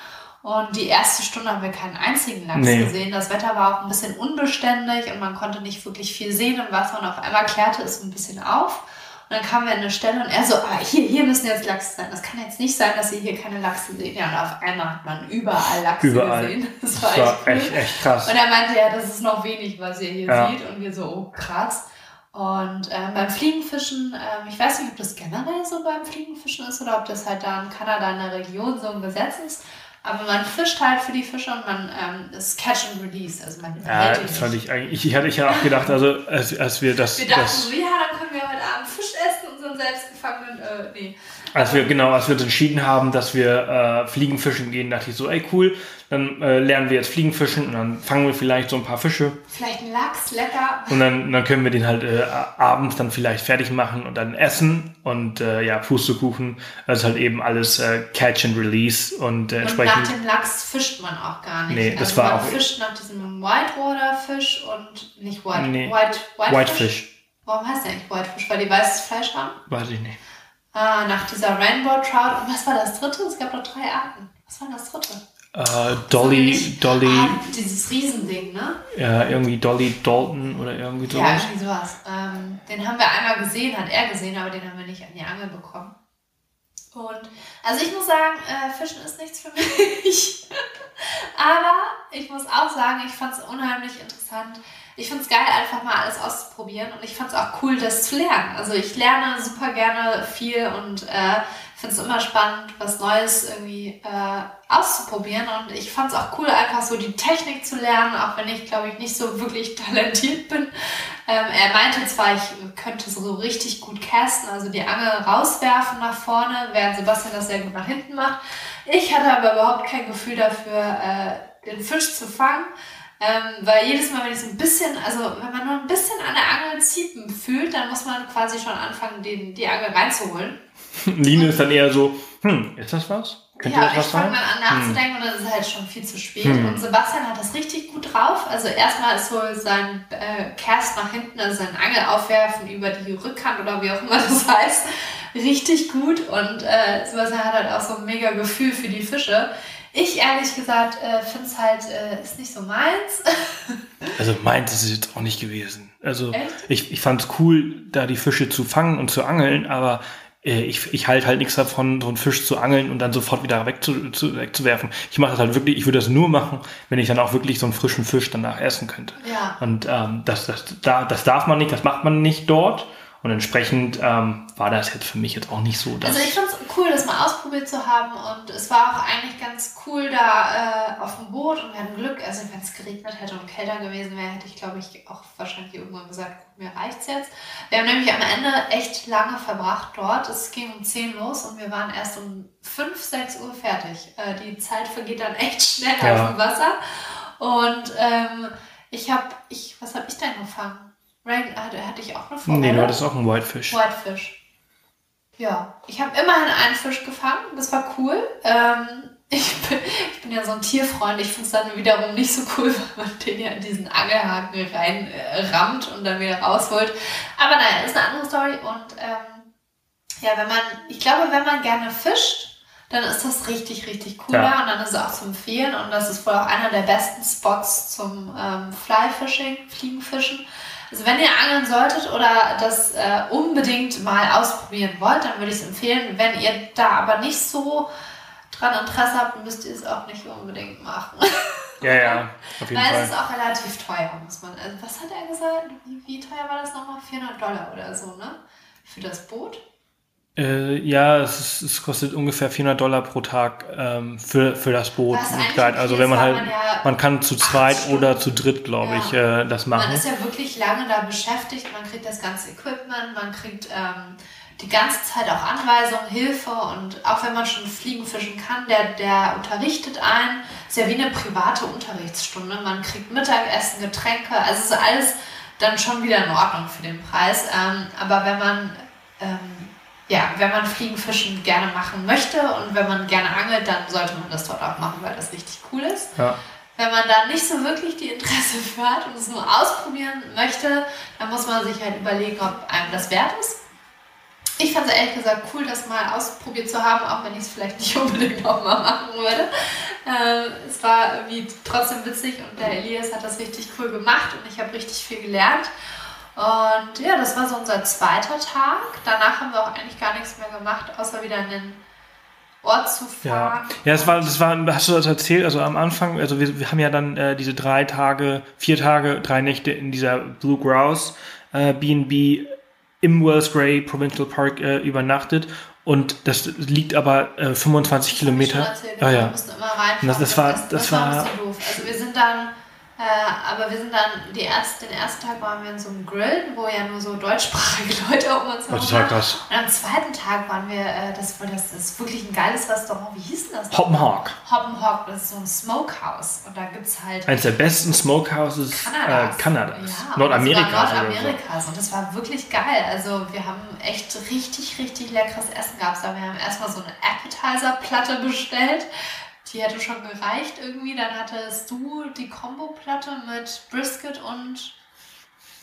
Und die erste Stunde haben wir keinen einzigen Lachs Nee. gesehen. Das Wetter war auch ein bisschen unbeständig und man konnte nicht wirklich viel sehen im Wasser und auf einmal klärte es ein bisschen auf. Und dann kamen wir an eine Stelle und er so, ah, hier, hier müssen jetzt Lachse sein. Das kann jetzt nicht sein, dass ihr hier keine Lachse seht. Ja, und auf einmal hat man überall Lachse Überall. gesehen. Das war, Das war echt, echt, echt krass. Und er meinte, ja, das ist noch wenig, was ihr hier Ja. seht. Und wir so, oh krass. Und ähm, beim Fliegenfischen, ähm, ich weiß nicht, ob das generell so beim Fliegenfischen ist oder ob das halt da in Kanada in der Region so ein Gesetz ist. Aber man fischt halt für die Fische und man ähm, das Catch and Release. Also man Ja, das nicht. fand ich eigentlich. Ich hatte, ich hatte auch gedacht, also als, als wir das, Wir dachten das so, ja, dann können wir heute Abend Fisch essen, selbstgefangenen, äh, nee. als wir genau, als wir uns entschieden haben, dass wir äh, Fliegenfischen gehen, dachte ich so, ey cool, dann äh, lernen wir jetzt Fliegenfischen und dann fangen wir vielleicht so ein paar Fische Vielleicht ein Lachs, lecker. und dann, dann können wir den halt äh, abends dann vielleicht fertig machen und dann essen und äh, ja, Pustekuchen, das ist halt eben alles äh, Catch and Release und äh, Und nach dem Lachs fischt man auch gar nicht. Nee, das also war man auch- fischt nach diesem Whitewater-Fisch und nicht White, Nee. White, Whitefish. Whitefish, Warum heißt der eigentlich Whitefish? Weil die weißes Fleisch haben? weiß ich nicht. Ah, nach dieser Rainbow Trout. Und was war das dritte? Es gab doch drei Arten. Was war das dritte? Äh, Dolly, Nicht- Dolly, Ah, dieses Riesending, ne? ja, irgendwie Dolly Dalton oder irgendwie Ja, sowas. irgendwie sowas. Ähm, den haben wir einmal gesehen, hat er gesehen, aber den haben wir nicht an die Angel bekommen. Und also ich muss sagen, äh, Fischen ist nichts für mich. aber ich muss auch sagen, ich fand es unheimlich interessant. Ich finde es geil, einfach mal alles auszuprobieren. Und ich fand es auch cool, das zu lernen. Also ich lerne super gerne viel und äh, finde es immer spannend, was Neues irgendwie äh, auszuprobieren. Und ich fand es auch cool, einfach so die Technik zu lernen, auch wenn ich, glaube ich, nicht so wirklich talentiert bin. Ähm, er meinte zwar, ich könnte so richtig gut casten, also die Angel rauswerfen nach vorne, während Sebastian das sehr gut nach hinten macht. Ich hatte aber überhaupt kein Gefühl dafür, äh, den Fisch zu fangen. Ähm, weil jedes Mal, wenn ich so ein bisschen, also wenn man nur ein bisschen an der Angel ziepen fühlt, dann muss man quasi schon anfangen, den, die Angel reinzuholen. Line ist dann eher so, hm, ist das was? Könnte ja, das ich fange dann an nachzudenken und dann ist es halt schon viel zu spät. Hm. Und Sebastian hat das richtig gut drauf. Also erstmal ist so sein äh, Cast nach hinten, also sein Angel aufwerfen über die Rückhand oder wie auch immer das heißt, richtig gut. Und äh, Sebastian hat halt auch so ein mega Gefühl für die Fische. Ich ehrlich gesagt äh, finde es halt, äh, ist nicht so meins. Also meins ist es jetzt auch nicht gewesen. Also Echt? ich, ich fand es cool, da die Fische zu fangen und zu angeln, aber äh, ich, ich halte halt nichts davon, so einen Fisch zu angeln und dann sofort wieder wegzu, zu, wegzuwerfen. Ich mache das halt wirklich, ich würde das nur machen, wenn ich dann auch wirklich so einen frischen Fisch danach essen könnte. ja. Und ähm, das, das, da, das darf man nicht, das macht man nicht dort. Und entsprechend ähm, war das jetzt für mich jetzt auch nicht so, dass. Also ich fand es cool, das mal ausprobiert zu haben und es war auch eigentlich ganz cool da äh, auf dem Boot und wir hatten Glück. Also wenn es geregnet hätte und kälter gewesen wäre, hätte ich glaube ich auch wahrscheinlich irgendwann gesagt, mir reicht's jetzt. Wir haben nämlich am Ende echt lange verbracht dort. Es ging um 10 los und wir waren erst um 5, 6 Uhr fertig. Äh, die Zeit vergeht dann echt schnell Ja. auf dem Wasser. Und ähm, ich habe, ich, was habe ich denn gefangen? Rain, hatte, hatte ich auch eine Forelle? nee, du hattest auch einen Whitefish. Whitefish. Ja, ich habe immerhin einen Fisch gefangen. Das war cool. Ähm, ich, bin, ich bin ja so ein Tierfreund. Ich finde es dann wiederum nicht so cool, wenn man den ja in diesen Angelhaken rein äh, und dann wieder rausholt. Aber naja, ist eine andere Story. Und ähm, ja, wenn man, ich glaube, wenn man gerne fischt, dann ist das richtig, richtig cool Ja. und dann ist es auch zu empfehlen. Und das ist wohl auch einer der besten Spots zum ähm, Fly-Fishing, Fliegenfischen. Also wenn ihr angeln solltet oder das äh, unbedingt mal ausprobieren wollt, dann würde ich es empfehlen. Wenn ihr da aber nicht so dran Interesse habt, müsst ihr es auch nicht unbedingt machen. Ja, ja, auf jeden Weil Fall. es ist auch relativ teuer, muss man. Also was hat er gesagt? Wie, wie teuer war das nochmal? 400 Dollar oder so, ne? Für das Boot? Äh, ja, es, ist, es kostet ungefähr 400 Dollar pro Tag ähm, für, für das Boot. Okay Also wenn man halt, man ja man kann zu zweit oder zu dritt, glaube Ja. ich, äh, das Man machen. ist ja wirklich lange da beschäftigt, man kriegt das ganze Equipment, man kriegt ähm, die ganze Zeit auch Anweisungen, Hilfe und auch wenn man schon fliegen fischen kann, der, der unterrichtet einen. Ist ja wie eine private Unterrichtsstunde. Man kriegt Mittagessen, Getränke, also es ist alles dann schon wieder in Ordnung für den Preis. Ähm, aber wenn man ähm, ja, wenn man Fliegen, Fischen gerne machen möchte und wenn man gerne angelt, dann sollte man das dort auch machen, weil das richtig cool ist. Ja. Wenn man da nicht so wirklich die Interesse für hat und es nur ausprobieren möchte, dann muss man sich halt überlegen, ob einem das wert ist. Ich fand es ehrlich gesagt cool, das mal ausprobiert zu haben, auch wenn ich es vielleicht nicht unbedingt nochmal machen würde. Ähm, es war irgendwie trotzdem witzig und der Elias hat das richtig cool gemacht und ich habe richtig viel gelernt. Und ja, das war so unser zweiter Tag. Danach haben wir auch eigentlich gar nichts mehr gemacht, außer wieder in den Ort zu fahren. Ja, ja das war, das war, hast du das erzählt? Also am Anfang, also wir, wir haben ja dann äh, diese drei Tage, vier Tage, drei Nächte in dieser Blue Grouse äh, B&B im Wells Gray Provincial Park äh, übernachtet und das liegt aber äh, 25 das Kilometer. Erzählt, ah, ja. Wir mussten immer reinfahren. Das, das war, das, das, das war, war ein bisschen doof. Also wir sind dann äh, aber wir sind dann, die erste, den ersten Tag waren wir in so einem Grill, wo ja nur so deutschsprachige Leute um uns herum waren. Das. Und am zweiten Tag waren wir, äh, das, das ist wirklich ein geiles Restaurant. Wie hieß denn das? Hoppenhawk. Hoppenhawk, das ist so ein Smokehouse. Und da gibt es halt. Eines der besten Smokehouses Kanadas. Äh, Kanadas. Ja, Nordamerikas. Nordamerikas. So. Und das war wirklich geil. Also wir haben echt richtig, richtig leckeres Essen gehabt. Wir haben erstmal so eine Appetizer-Platte bestellt die hätte schon gereicht irgendwie. Dann hattest du die Kombo-Platte mit Brisket und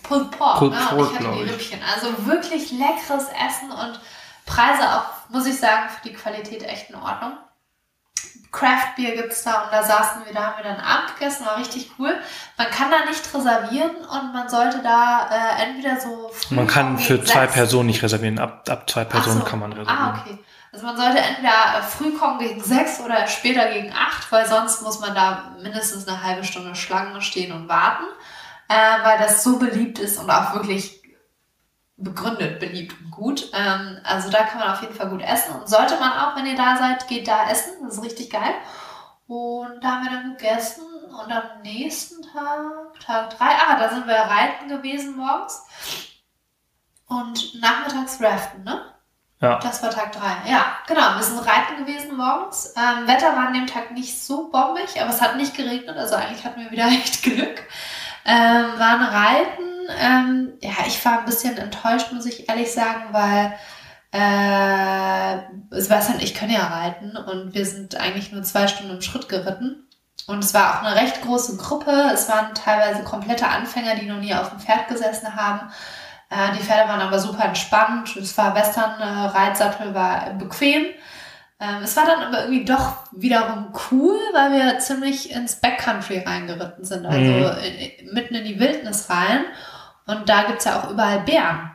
Pulled Pork. Pulled ne? Pork, und ich hatte die Rippchen. Also wirklich leckeres Essen und Preise auch, muss ich sagen, für die Qualität echt in Ordnung. Craft Beer gibt es da und da saßen wir, da haben wir dann Abend gegessen, war richtig cool. Man kann da nicht reservieren und man sollte da äh, entweder so. Man kann für zwei Personen nicht reservieren, ab, ab zwei Personen so. kann man reservieren. Ah, okay. Also man sollte entweder früh kommen gegen sechs oder später gegen acht, weil sonst muss man da mindestens eine halbe Stunde Schlange stehen und warten, äh, weil das so beliebt ist und auch wirklich begründet beliebt und gut. Ähm, also da kann man auf jeden Fall gut essen und sollte man auch, wenn ihr da seid, geht da essen. Das ist richtig geil. Und da haben wir dann gegessen und am nächsten Tag, Tag drei, ah, da sind wir reiten gewesen morgens und nachmittags raften, ne? Ja. Das war Tag 3. Ja, genau. Wir sind reiten gewesen morgens. Ähm, Wetter war an dem Tag nicht so bombig, aber es hat nicht geregnet. Also eigentlich hatten wir wieder echt Glück. Ähm, waren reiten. Ähm, ja, ich war ein bisschen enttäuscht, muss ich ehrlich sagen, weil äh, Sebastian ich können ja reiten und wir sind eigentlich nur zwei Stunden im Schritt geritten. Und es war auch eine recht große Gruppe. Es waren teilweise komplette Anfänger, die noch nie auf dem Pferd gesessen haben. Äh, die Pferde waren aber super entspannt. Es war Western-Reitsattel, war bequem. Ähm, es war dann aber irgendwie doch wiederum cool, weil wir ziemlich ins Backcountry reingeritten sind, also mhm. mitten in die Wildnis rein. Und da gibt's ja auch überall Bären.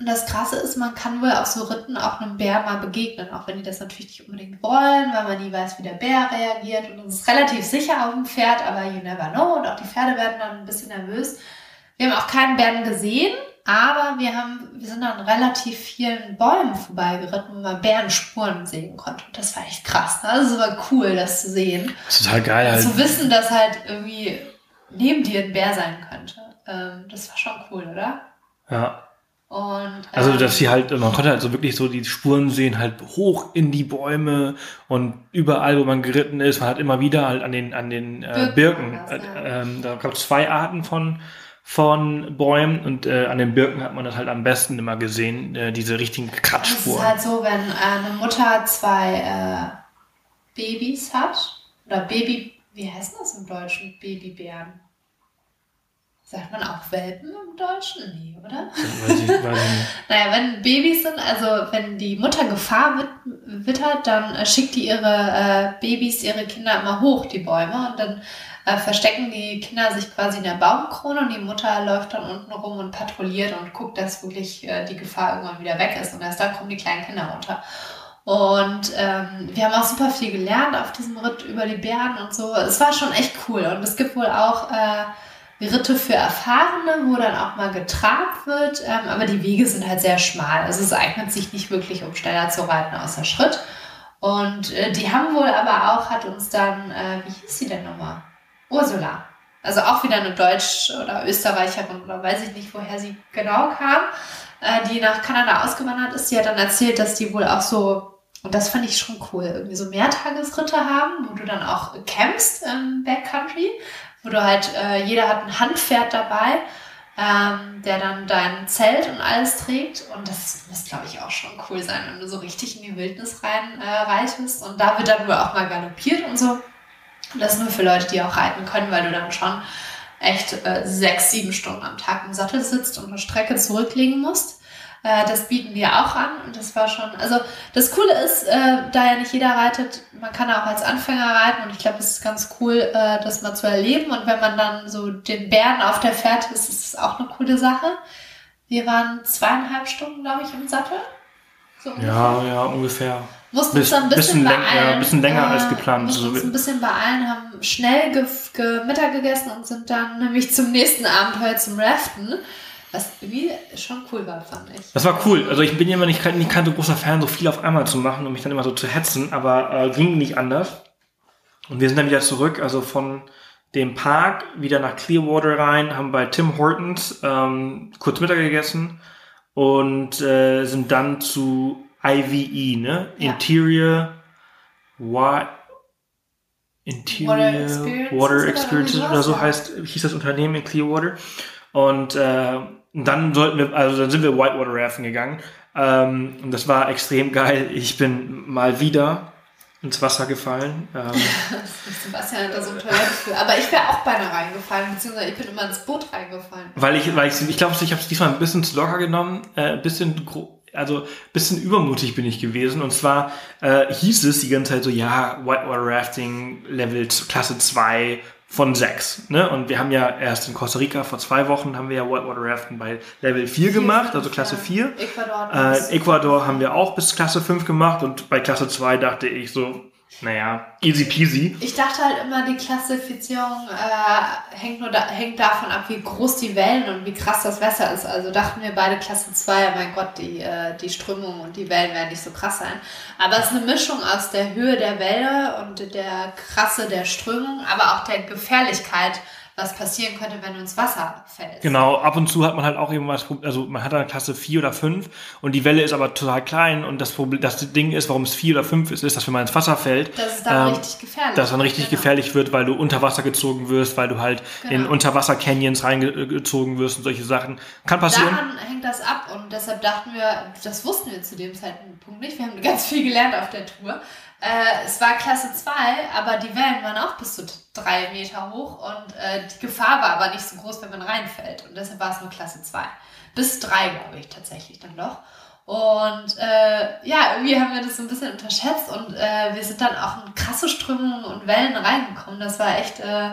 Und das Krasse ist, man kann wohl auf so Ritten auch einem Bär mal begegnen, auch wenn die das natürlich nicht unbedingt wollen, weil man nie weiß, wie der Bär reagiert. Und es ist relativ sicher auf dem Pferd, aber you never know. Und auch die Pferde werden dann ein bisschen nervös. Wir haben auch keinen Bären gesehen, aber wir haben, wir sind an relativ vielen Bäumen vorbeigeritten, wo man Bärenspuren sehen konnte. Und das war echt krass. Ne? Also es war cool, das zu sehen. Total geil. Halt. Zu wissen, dass halt irgendwie neben dir ein Bär sein könnte. Ähm, das war schon cool, oder? Ja. Und, ähm, also, dass sie halt, man konnte halt so wirklich so die Spuren sehen, halt hoch in die Bäume und überall, wo man geritten ist, man hat immer wieder halt an den, an den äh, Birken. Birken. Das, ja. ähm, da gab es zwei Arten von von Bäumen und äh, an den Birken hat man das halt am besten immer gesehen, äh, diese richtigen Kratzspuren. Es ist halt so, wenn äh, eine Mutter zwei äh, Babys hat, oder Baby, wie heißt das im Deutschen? Babybären. Sagt man auch Welpen im Deutschen? Nee, oder? Weiß ich, weiß ich nicht. naja, wenn Babys sind, also wenn die Mutter Gefahr wittert, dann äh, schickt die ihre äh, Babys, ihre Kinder immer hoch, die Bäume, und dann äh, verstecken die Kinder sich quasi in der Baumkrone und die Mutter läuft dann unten rum und patrouilliert und guckt, dass wirklich äh, die Gefahr irgendwann wieder weg ist. Und erst dann kommen die kleinen Kinder runter. Und ähm, wir haben auch super viel gelernt auf diesem Ritt über die Bären und so. Es war schon echt cool. Und es gibt wohl auch äh, Ritte für Erfahrene, wo dann auch mal getrabt wird. Ähm, aber die Wege sind halt sehr schmal. Also es eignet sich nicht wirklich, um schneller zu reiten außer Schritt. Und äh, die haben wohl aber auch, hat uns dann, äh, wie hieß sie denn nochmal? Ursula. Also auch wieder eine Deutsch- oder Österreicherin oder weiß ich nicht, woher sie genau kam, äh, die nach Kanada ausgewandert ist. Die hat dann erzählt, dass die wohl auch so, und das fand ich schon cool, irgendwie so Mehrtagesritte haben, wo du dann auch campst im Backcountry, wo du halt, äh, jeder hat ein Handpferd dabei, ähm, der dann dein Zelt und alles trägt. Und das muss, glaube ich, auch schon cool sein, wenn du so richtig in die Wildnis rein äh, reitest. Und da wird dann wohl auch mal galoppiert und so. Und das nur für Leute, die auch reiten können, weil du dann schon echt äh, sechs, sieben Stunden am Tag im Sattel sitzt und eine Strecke zurücklegen musst. Äh, das bieten wir auch an und das war schon, also das Coole ist, äh, da ja nicht jeder reitet, man kann auch als Anfänger reiten und ich glaube, es ist ganz cool, äh, das mal zu erleben und wenn man dann so den Bären auf der Fährte ist, ist es auch eine coole Sache. Wir waren zweieinhalb Stunden, glaube ich, im Sattel. So ja, ja, ungefähr. Mussten dann ein bisschen, bisschen beeilen. Ja, ein bisschen länger als geplant. Mussten uns ein bisschen beeilen, haben schnell ge ge Mittag gegessen und sind dann nämlich zum nächsten Abenteuer zum Raften. Was irgendwie schon cool war, fand ich. Das war cool. Also ich bin ja immer nicht, nicht kein so großer Fan, so viel auf einmal zu machen und mich dann immer so zu hetzen, aber äh, ging nicht anders. Und wir sind dann wieder zurück, also von dem Park wieder nach Clearwater rein, haben bei Tim Hortons ähm, kurz Mittag gegessen und äh, sind dann zu IVE, ne? Ja. Interior What Interior Water Experiences, Water Experiences oder, oder so heißt hieß das Unternehmen in Clearwater und äh, dann sollten wir, also dann sind wir Whitewater Rafting gegangen. Ähm, und das war extrem geil. Ich bin mal wieder ins Wasser gefallen. Ähm, Sebastian hat da so ein Toilettengefühl. Aber ich wäre auch beinahe reingefallen, beziehungsweise ich bin immer ins Boot reingefallen. Weil ich, weil ich, ich glaube, ich habe es diesmal ein bisschen zu locker genommen, äh, ein bisschen, also bisschen übermutig bin ich gewesen. Und zwar äh, hieß es die ganze Zeit so, ja, Whitewater Rafting Level Klasse 2 von sechs. Ne? Und wir haben ja erst in Costa Rica vor zwei Wochen haben wir ja Whitewater Rafting bei Level 4 gemacht, also Klasse 4. Ecuador, äh, Ecuador haben wir auch bis Klasse 5 gemacht und bei Klasse 2 dachte ich so, naja, easy peasy. Ich dachte halt immer, die Klassifizierung äh, hängt nur da, hängt davon ab, wie groß die Wellen und wie krass das Wasser ist. Also dachten wir beide Klasse 2, mein Gott, die, äh, die Strömung und die Wellen werden nicht so krass sein. Aber es ist eine Mischung aus der Höhe der Welle und der Krasse der Strömung, aber auch der Gefährlichkeit was passieren könnte, wenn du ins Wasser fällst. Genau, ab und zu hat man halt auch irgendwas, also man hat eine Klasse 4 oder 5 und die Welle ist aber total klein und das Problem, das Ding ist, warum es 4 oder 5 ist, ist, dass wenn man ins Wasser fällt, dass es dann ähm, richtig gefährlich dass dann richtig genau. gefährlich wird, weil du unter Wasser gezogen wirst, weil du halt genau. in Unterwasser-Canyons reingezogen wirst und solche Sachen. Kann passieren. Daran hängt das ab und deshalb dachten wir, das wussten wir zu dem Zeitpunkt nicht. Wir haben ganz viel gelernt auf der Tour. Äh, es war Klasse 2, aber die Wellen waren auch bis zu drei Meter hoch und äh, die Gefahr war aber nicht so groß, wenn man reinfällt. Und deshalb war es nur Klasse 2. Bis drei, glaube ich, tatsächlich dann doch. Und äh, ja, irgendwie haben wir das so ein bisschen unterschätzt und äh, wir sind dann auch in krasse Strömungen und Wellen reingekommen. Das war echt äh,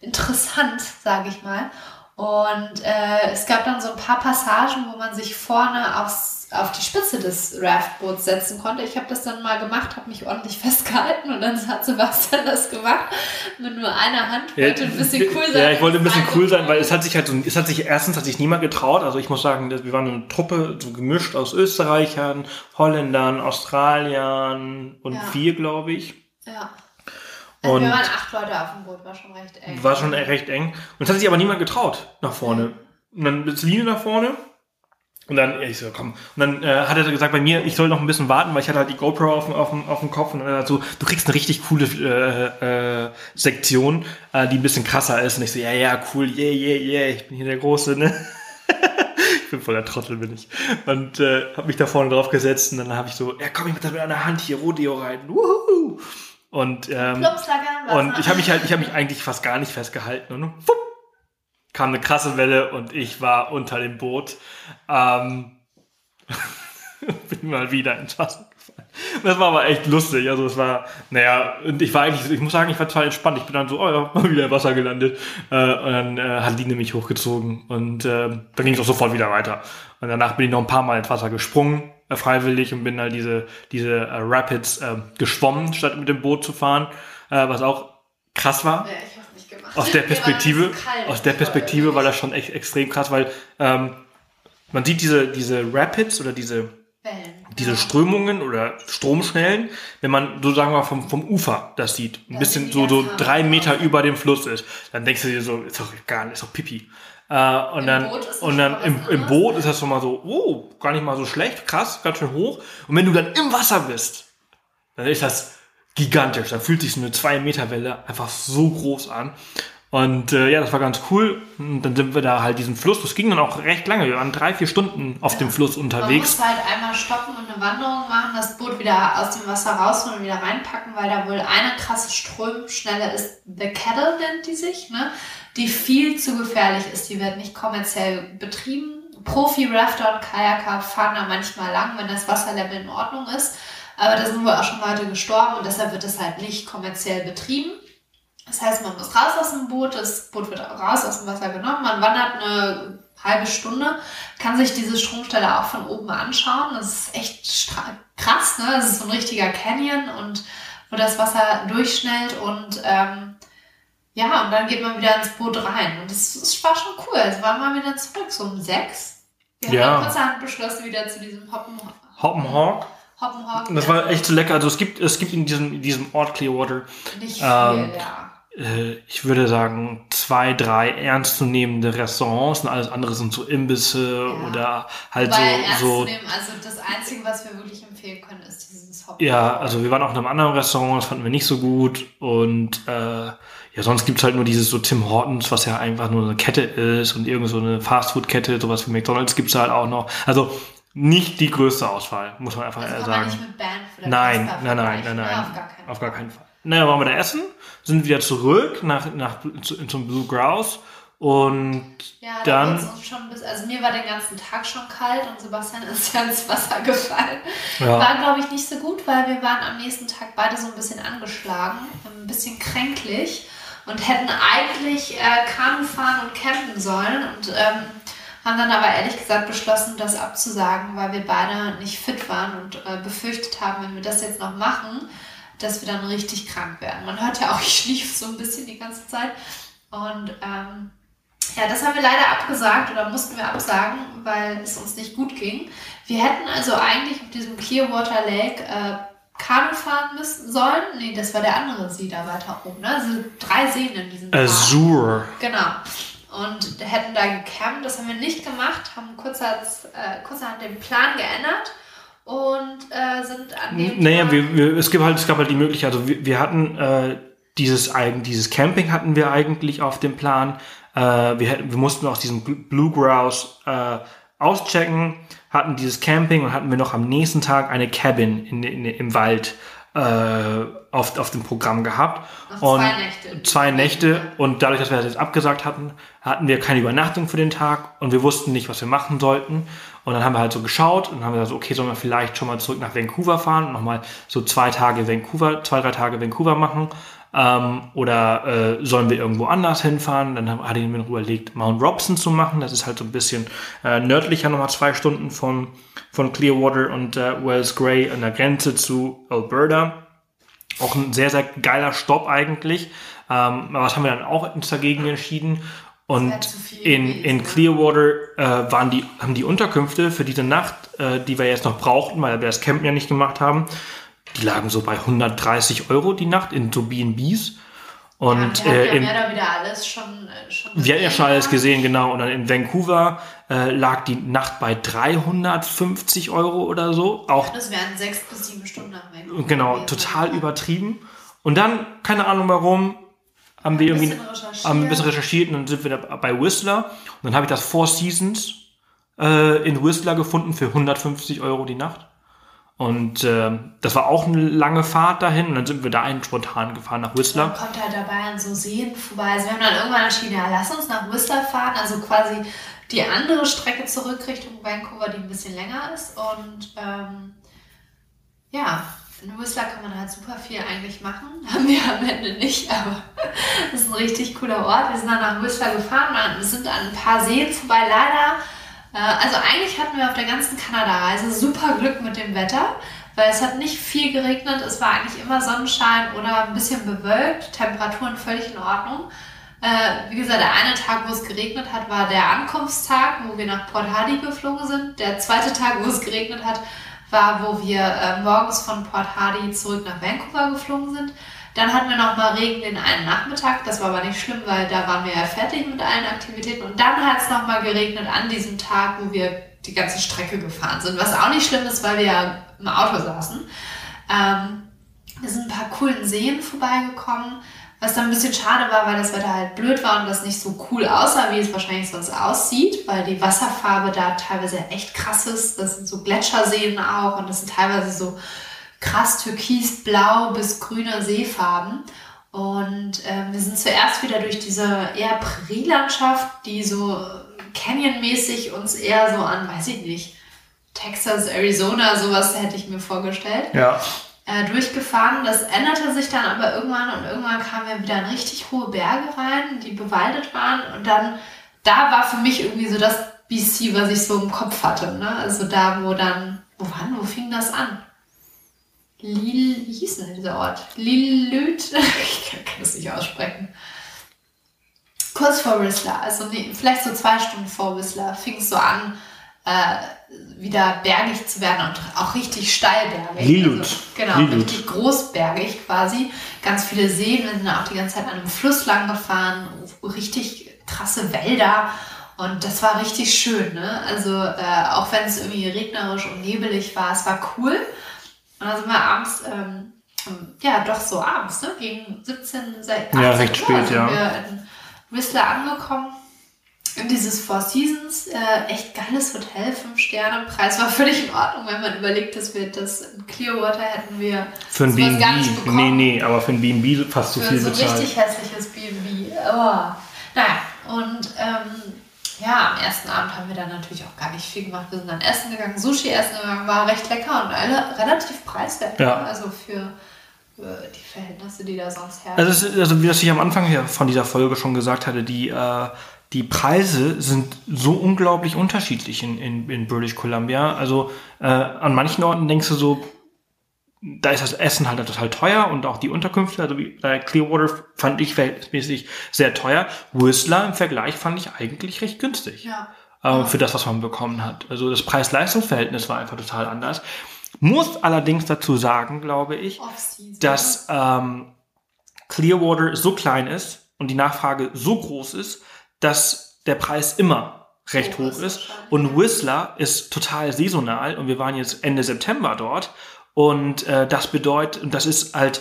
interessant, sage ich mal. Und äh, es gab dann so ein paar Passagen, wo man sich vorne aufs auf die Spitze des Raftboots setzen konnte. Ich habe das dann mal gemacht, habe mich ordentlich festgehalten und dann hat Sebastian das gemacht mit nur einer Hand. Wollte ja, ein bisschen cool sein. Ja, ich wollte ein bisschen cool sein, weil es hat sich halt so, es hat sich erstens hat sich niemand getraut. Also ich muss sagen, wir waren eine Truppe so gemischt aus Österreichern, Holländern, Australiern und ja. vier, glaube ich. Ja. Also und wir waren acht Leute auf dem Boot, war schon recht eng. War schon recht eng. Und es hat sich aber niemand getraut nach vorne. Und dann ist Line nach vorne und dann, ich so, komm. Und dann äh, hat er gesagt, bei mir, ich soll noch ein bisschen warten, weil ich hatte halt die GoPro auf, auf, auf dem Kopf und dann hat so, du kriegst eine richtig coole äh, äh, Sektion, äh, die ein bisschen krasser ist. Und ich so, ja, ja, cool, yeah, yeah, yeah, ich bin hier der Große, ne? ich bin voller Trottel, bin ich. Und äh, habe mich da vorne drauf gesetzt und dann habe ich so, ja, komm, ich mit einer Hand hier Rodeo reiten. Wuhu! Und, ähm, und ich habe mich halt, ich habe mich eigentlich fast gar nicht festgehalten. Und, ne? Kam eine krasse Welle und ich war unter dem Boot. Ähm, bin mal wieder ins Wasser gefallen. Das war aber echt lustig. Also es war, naja, und ich war eigentlich, ich muss sagen, ich war total entspannt. Ich bin dann so, oh ja, mal wieder im Wasser gelandet. Äh, und dann äh, hat Line mich hochgezogen und äh, dann ging es auch sofort wieder weiter. Und danach bin ich noch ein paar Mal ins Wasser gesprungen, äh, freiwillig, und bin halt diese, diese äh, Rapids äh, geschwommen, statt mit dem Boot zu fahren, äh, was auch krass war. Ja, aus der Perspektive, aus der Perspektive war das schon echt extrem krass, weil ähm, man sieht diese, diese Rapids oder diese, Wellen, diese. Strömungen oder Stromschnellen, wenn man so sagen wir mal vom, vom Ufer das sieht, ein ja, bisschen so, so drei Meter über dem Fluss ist, dann denkst du dir so, ist doch gar nicht, ist doch Pipi. Äh, und Im dann, und dann im, im Boot ist das schon mal so, oh, gar nicht mal so schlecht, krass, ganz schön hoch. Und wenn du dann im Wasser bist, dann ist das gigantisch. Da fühlt sich so eine 2 Meter Welle einfach so groß an. Und äh, ja, das war ganz cool. Und dann sind wir da halt diesen Fluss. Das ging dann auch recht lange. Wir waren drei, vier Stunden auf dem Fluss Man unterwegs. muss halt einmal stoppen und eine Wanderung machen, das Boot wieder aus dem Wasser rausholen und wieder reinpacken, weil da wohl eine krasse Strömschnelle ist. The Kettle nennt die sich, ne? Die viel zu gefährlich ist. Die wird nicht kommerziell betrieben. Profi-Rafter und Kajaker fahren da manchmal lang, wenn das Wasserlevel in Ordnung ist. Aber da sind wohl auch schon Leute gestorben und deshalb wird das halt nicht kommerziell betrieben. Das heißt, man muss raus aus dem Boot, das Boot wird raus aus dem Wasser genommen, man wandert eine halbe Stunde, kann sich diese Stromstelle auch von oben anschauen. Das ist echt krass, ne? Das ist so ein richtiger Canyon und wo das Wasser durchschnellt und ähm, ja, und dann geht man wieder ins Boot rein. Und das, das war schon cool. Also waren wir wieder zurück, so um sechs. Wir Ja. haben kurzerhand beschlossen, wieder zu diesem Hoppen, Hoppenhawk. Hoppenhawk. Das war echt so lecker. Also es gibt, es gibt in diesem, diesem Ort Clearwater, nicht viel, ähm, ja. äh, ich würde sagen, zwei, drei ernstzunehmende Restaurants und alles andere sind so Imbisse Ja. oder halt ernst so, so nehmen, also das Einzige, was wir wirklich empfehlen können, ist dieses Hoppen. Ja, also wir waren auch in einem anderen Restaurant, das fanden wir nicht so gut. Und äh, ja, sonst gibt's halt nur dieses so Tim Hortons, was ja einfach nur eine Kette ist und irgend so eine Fastfood-Kette, sowas wie McDonalds gibt's da halt auch noch. Also nicht die größte Auswahl, muss man einfach das äh, kann man sagen. nicht mit Band oder Nein, nein, nein, nein, ne? nein. Auf gar keinen Auf gar keinen Fall. Naja, waren wir da essen, sind wieder zurück nach, nach zu, zum Blue Grouse und Ja, da dann uns schon bis, also mir war den ganzen Tag schon kalt und Sebastian ist ja ins Wasser gefallen. Ja. War, glaube ich, nicht so gut, weil wir waren am nächsten Tag beide so ein bisschen angeschlagen, ein bisschen kränklich und hätten eigentlich äh, Kanu fahren und campen sollen und ähm, haben dann aber ehrlich gesagt beschlossen, das abzusagen, weil wir beide nicht fit waren und äh, befürchtet haben, wenn wir das jetzt noch machen, dass wir dann richtig krank werden. Man hört ja auch, ich schlief so ein bisschen die ganze Zeit und ähm, ja, das haben wir leider abgesagt oder mussten wir absagen, weil es uns nicht gut ging. Wir hätten also eigentlich auf diesem Clearwater Lake äh, Kanu fahren müssen sollen. Nee, das war der andere See da weiter oben. Ne? Also drei Seen in diesem Park. Azure. Genau. Und hätten da gecampt. Das haben wir nicht gemacht, haben kurzerhand, äh, kurzerhand den Plan geändert und äh, sind an dem Naja, wir, wir, es, gibt halt, es gab halt die Möglichkeit, also wir, wir hatten äh, dieses, dieses Camping hatten wir eigentlich auf dem Plan. Äh, wir, hätten, wir mussten aus diesem Bl- Blue Grouse äh, auschecken, hatten dieses Camping und hatten wir noch am nächsten Tag eine Cabin in, in, im Wald äh, auf, auf dem Programm gehabt. Zwei und Nächte. Zwei Nächte und dadurch, dass wir das jetzt abgesagt hatten, hatten wir keine Übernachtung für den Tag und wir wussten nicht, was wir machen sollten. Und dann haben wir halt so geschaut und haben gesagt, okay, sollen wir vielleicht schon mal zurück nach Vancouver fahren und nochmal so zwei Tage Vancouver, zwei, drei Tage Vancouver machen. Ähm, oder äh, sollen wir irgendwo anders hinfahren? Dann hatte ich mir noch überlegt, Mount Robson zu machen. Das ist halt so ein bisschen äh, nördlicher, nochmal zwei Stunden von, von Clearwater und äh, Wells Gray an der Grenze zu Alberta. Auch ein sehr, sehr geiler Stopp eigentlich. Ähm, aber was haben wir dann auch uns dagegen entschieden? Und viel in, in ne? Clearwater äh, waren die, haben die Unterkünfte für diese Nacht, äh, die wir jetzt noch brauchten, weil wir das Campen ja nicht gemacht haben, die lagen so bei 130 Euro die Nacht in so B&Bs. Und ja, wir äh, hatten ja in, oder wieder alles schon, äh, schon wir hatten ja schon alles gesehen, genau. Und dann in Vancouver äh, lag die Nacht bei 350 Euro oder so. Auch Das wären sechs bis sieben Stunden am Weg. Genau, total übertrieben. Und dann, keine Ahnung warum, haben wir Ein irgendwie haben ein bisschen recherchiert und dann sind wir bei Whistler. Und dann habe ich das Four Seasons äh, in Whistler gefunden für 150 Euro die Nacht. Und äh, das war auch eine lange Fahrt dahin. Und dann sind wir da einen spontan gefahren nach Man Whistler. kommt halt dabei an so Seen vorbei. Also wir haben dann irgendwann entschieden, ja, lass uns nach Whistler fahren. Also quasi die andere Strecke zurück Richtung Vancouver, die ein bisschen länger ist. Und ähm, ja, in Whistler kann man halt super viel eigentlich machen. Haben wir am Ende nicht, aber das ist ein richtig cooler Ort. Wir sind dann nach Whistler gefahren, wir sind an ein paar Seen vorbei. Leider, also eigentlich hatten wir auf der ganzen Kanada-Reise super Glück mit dem Wetter, weil es hat nicht viel geregnet. Es war eigentlich immer Sonnenschein oder ein bisschen bewölkt, Temperaturen völlig in Ordnung. Äh, wie gesagt, der eine Tag, wo es geregnet hat, war der Ankunftstag, wo wir nach Port Hardy geflogen sind. Der zweite Tag, wo es geregnet hat, war, wo wir äh, morgens von Port Hardy zurück nach Vancouver geflogen sind. Dann hatten wir noch mal Regen den einen Nachmittag. Das war aber nicht schlimm, weil da waren wir ja fertig mit allen Aktivitäten. Und dann hat es noch mal geregnet an diesem Tag, wo wir die ganze Strecke gefahren sind. Was auch nicht schlimm ist, weil wir ja im Auto saßen. Ähm, wir sind ein paar coolen Seen vorbeigekommen. Was dann ein bisschen schade war, weil das Wetter halt blöd war und das nicht so cool aussah, wie es wahrscheinlich sonst aussieht, weil die Wasserfarbe da teilweise echt krass ist. Das sind so Gletscherseen auch und das sind teilweise so krass türkisblau bis grüne Seefarben. Und äh, wir sind zuerst wieder durch diese eher Prärielandschaft, die so Canyon-mäßig uns eher so an, weiß ich nicht, Texas, Arizona, sowas hätte ich mir vorgestellt. Ja. Äh, durchgefahren. Das änderte sich dann aber irgendwann und irgendwann kamen wir wieder in richtig hohe Berge rein, die bewaldet waren. Und dann, da war für mich irgendwie so das BC, was ich so im Kopf hatte. Ne? Also da, wo dann, wo wann, wo fing das an? Lil, wie hieß denn dieser Ort? Lillüt? ich kann, kann das nicht aussprechen. Kurz vor Whistler, also nee, vielleicht so zwei Stunden vor Whistler, fing es so an, äh, wieder bergig zu werden und auch richtig steilbergig. Lilut. Also, genau, Lilut. richtig großbergig quasi. Ganz viele Seen, wir sind auch die ganze Zeit an einem Fluss lang gefahren, richtig krasse Wälder. Und das war richtig schön, ne? Also äh, auch wenn es irgendwie regnerisch und nebelig war, es war cool. Und dann sind wir abends, ähm, ja doch so abends, ne? Gegen 17, 18 Ja, recht Uhr spät, sind ja. wir in Whistler angekommen. In dieses Four Seasons, äh, echt geiles Hotel, 5 Sterne. Preis war völlig in Ordnung, wenn man überlegt, dass wir das in Clearwater hätten wir Für ein B&B. Nee, nee, aber für ein B&B fast zu Für viel so bezahlt. richtig hässliches B&B. Oh. Naja, und ähm, ja, am ersten Abend haben wir dann natürlich auch gar nicht viel gemacht. Wir sind dann essen gegangen, Sushi essen gegangen, war recht lecker und alle relativ preiswert. Ja. ne? Also für, die Verhältnisse, die da sonst herrschen. Also, ist, also wie das ich am Anfang hier von dieser Folge schon gesagt hatte, die, äh, die Preise sind so unglaublich unterschiedlich in, in, in British Columbia. Also äh, an manchen Orten denkst du so, da ist das Essen halt total teuer und auch die Unterkünfte, also wie bei Clearwater fand ich verhältnismäßig sehr teuer. Whistler im Vergleich fand ich eigentlich recht günstig. ja. äh, für das, was man bekommen hat. Also das Preis-Leistungs-Verhältnis war einfach total anders. Muss allerdings dazu sagen, glaube ich, dass ähm, Clearwater so klein ist und die Nachfrage so groß ist, dass der Preis immer recht Hoch ist. Und Whistler ist total saisonal und wir waren jetzt Ende September dort und äh, das bedeutet, und das ist halt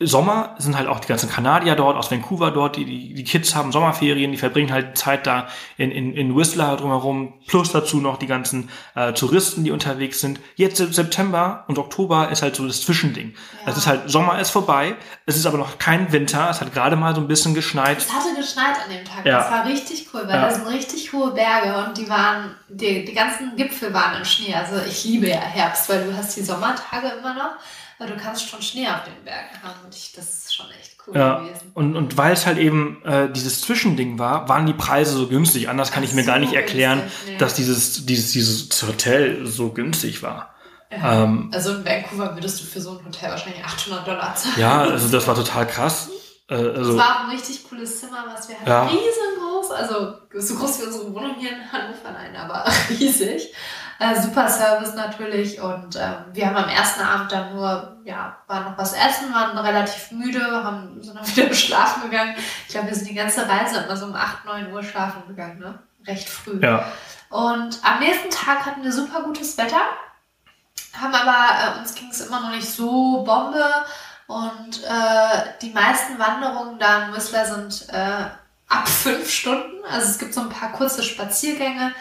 Sommer sind halt auch die ganzen Kanadier dort, aus Vancouver dort, die, die, die Kids haben Sommerferien, die verbringen halt Zeit da in, in, in Whistler drumherum, plus dazu noch die ganzen äh, Touristen, die unterwegs sind. Jetzt September und Oktober ist halt so das Zwischending. Ja. Es ist halt, Sommer ist vorbei, es ist aber noch kein Winter, es hat gerade mal so ein bisschen geschneit. Es hatte geschneit an dem Tag. Ja. Das war richtig cool, weil Ja. da sind richtig hohe Berge und die waren, die, die ganzen Gipfel waren im Schnee. Also ich liebe ja Herbst, weil du hast die Sommertage immer noch, aber du kannst schon Schnee auf den Bergen haben und ich, das ist schon echt cool Ja, gewesen. und, und weil es halt eben äh, dieses Zwischending war, waren die Preise so günstig. Anders kann ich mir Ach gar so nicht erklären, günstig, nee. dass dieses, dieses, dieses Hotel so günstig war. Ja. Ähm, Also in Vancouver würdest du für so ein Hotel wahrscheinlich 800 Dollar zahlen. ja, also das war total krass. Äh, Es also, war auch ein richtig cooles Zimmer, was wir hatten. Ja. Riesengroß, also so groß wie unsere Wohnung hier in Hannover, nein, aber riesig. Äh, super Service natürlich und ähm, wir haben am ersten Abend dann nur, ja, waren noch was essen, waren relativ müde, haben, sind dann wieder schlafen gegangen. Ich glaube, wir sind die ganze Reise immer so um 8, 9 Uhr schlafen gegangen, ne? Recht früh. ja. Und am nächsten Tag hatten wir super gutes Wetter, haben aber, äh, uns ging es immer noch nicht so Bombe und äh, die meisten Wanderungen da in Whistler sind äh, ab fünf Stunden. Also es gibt so ein paar kurze Spaziergänge,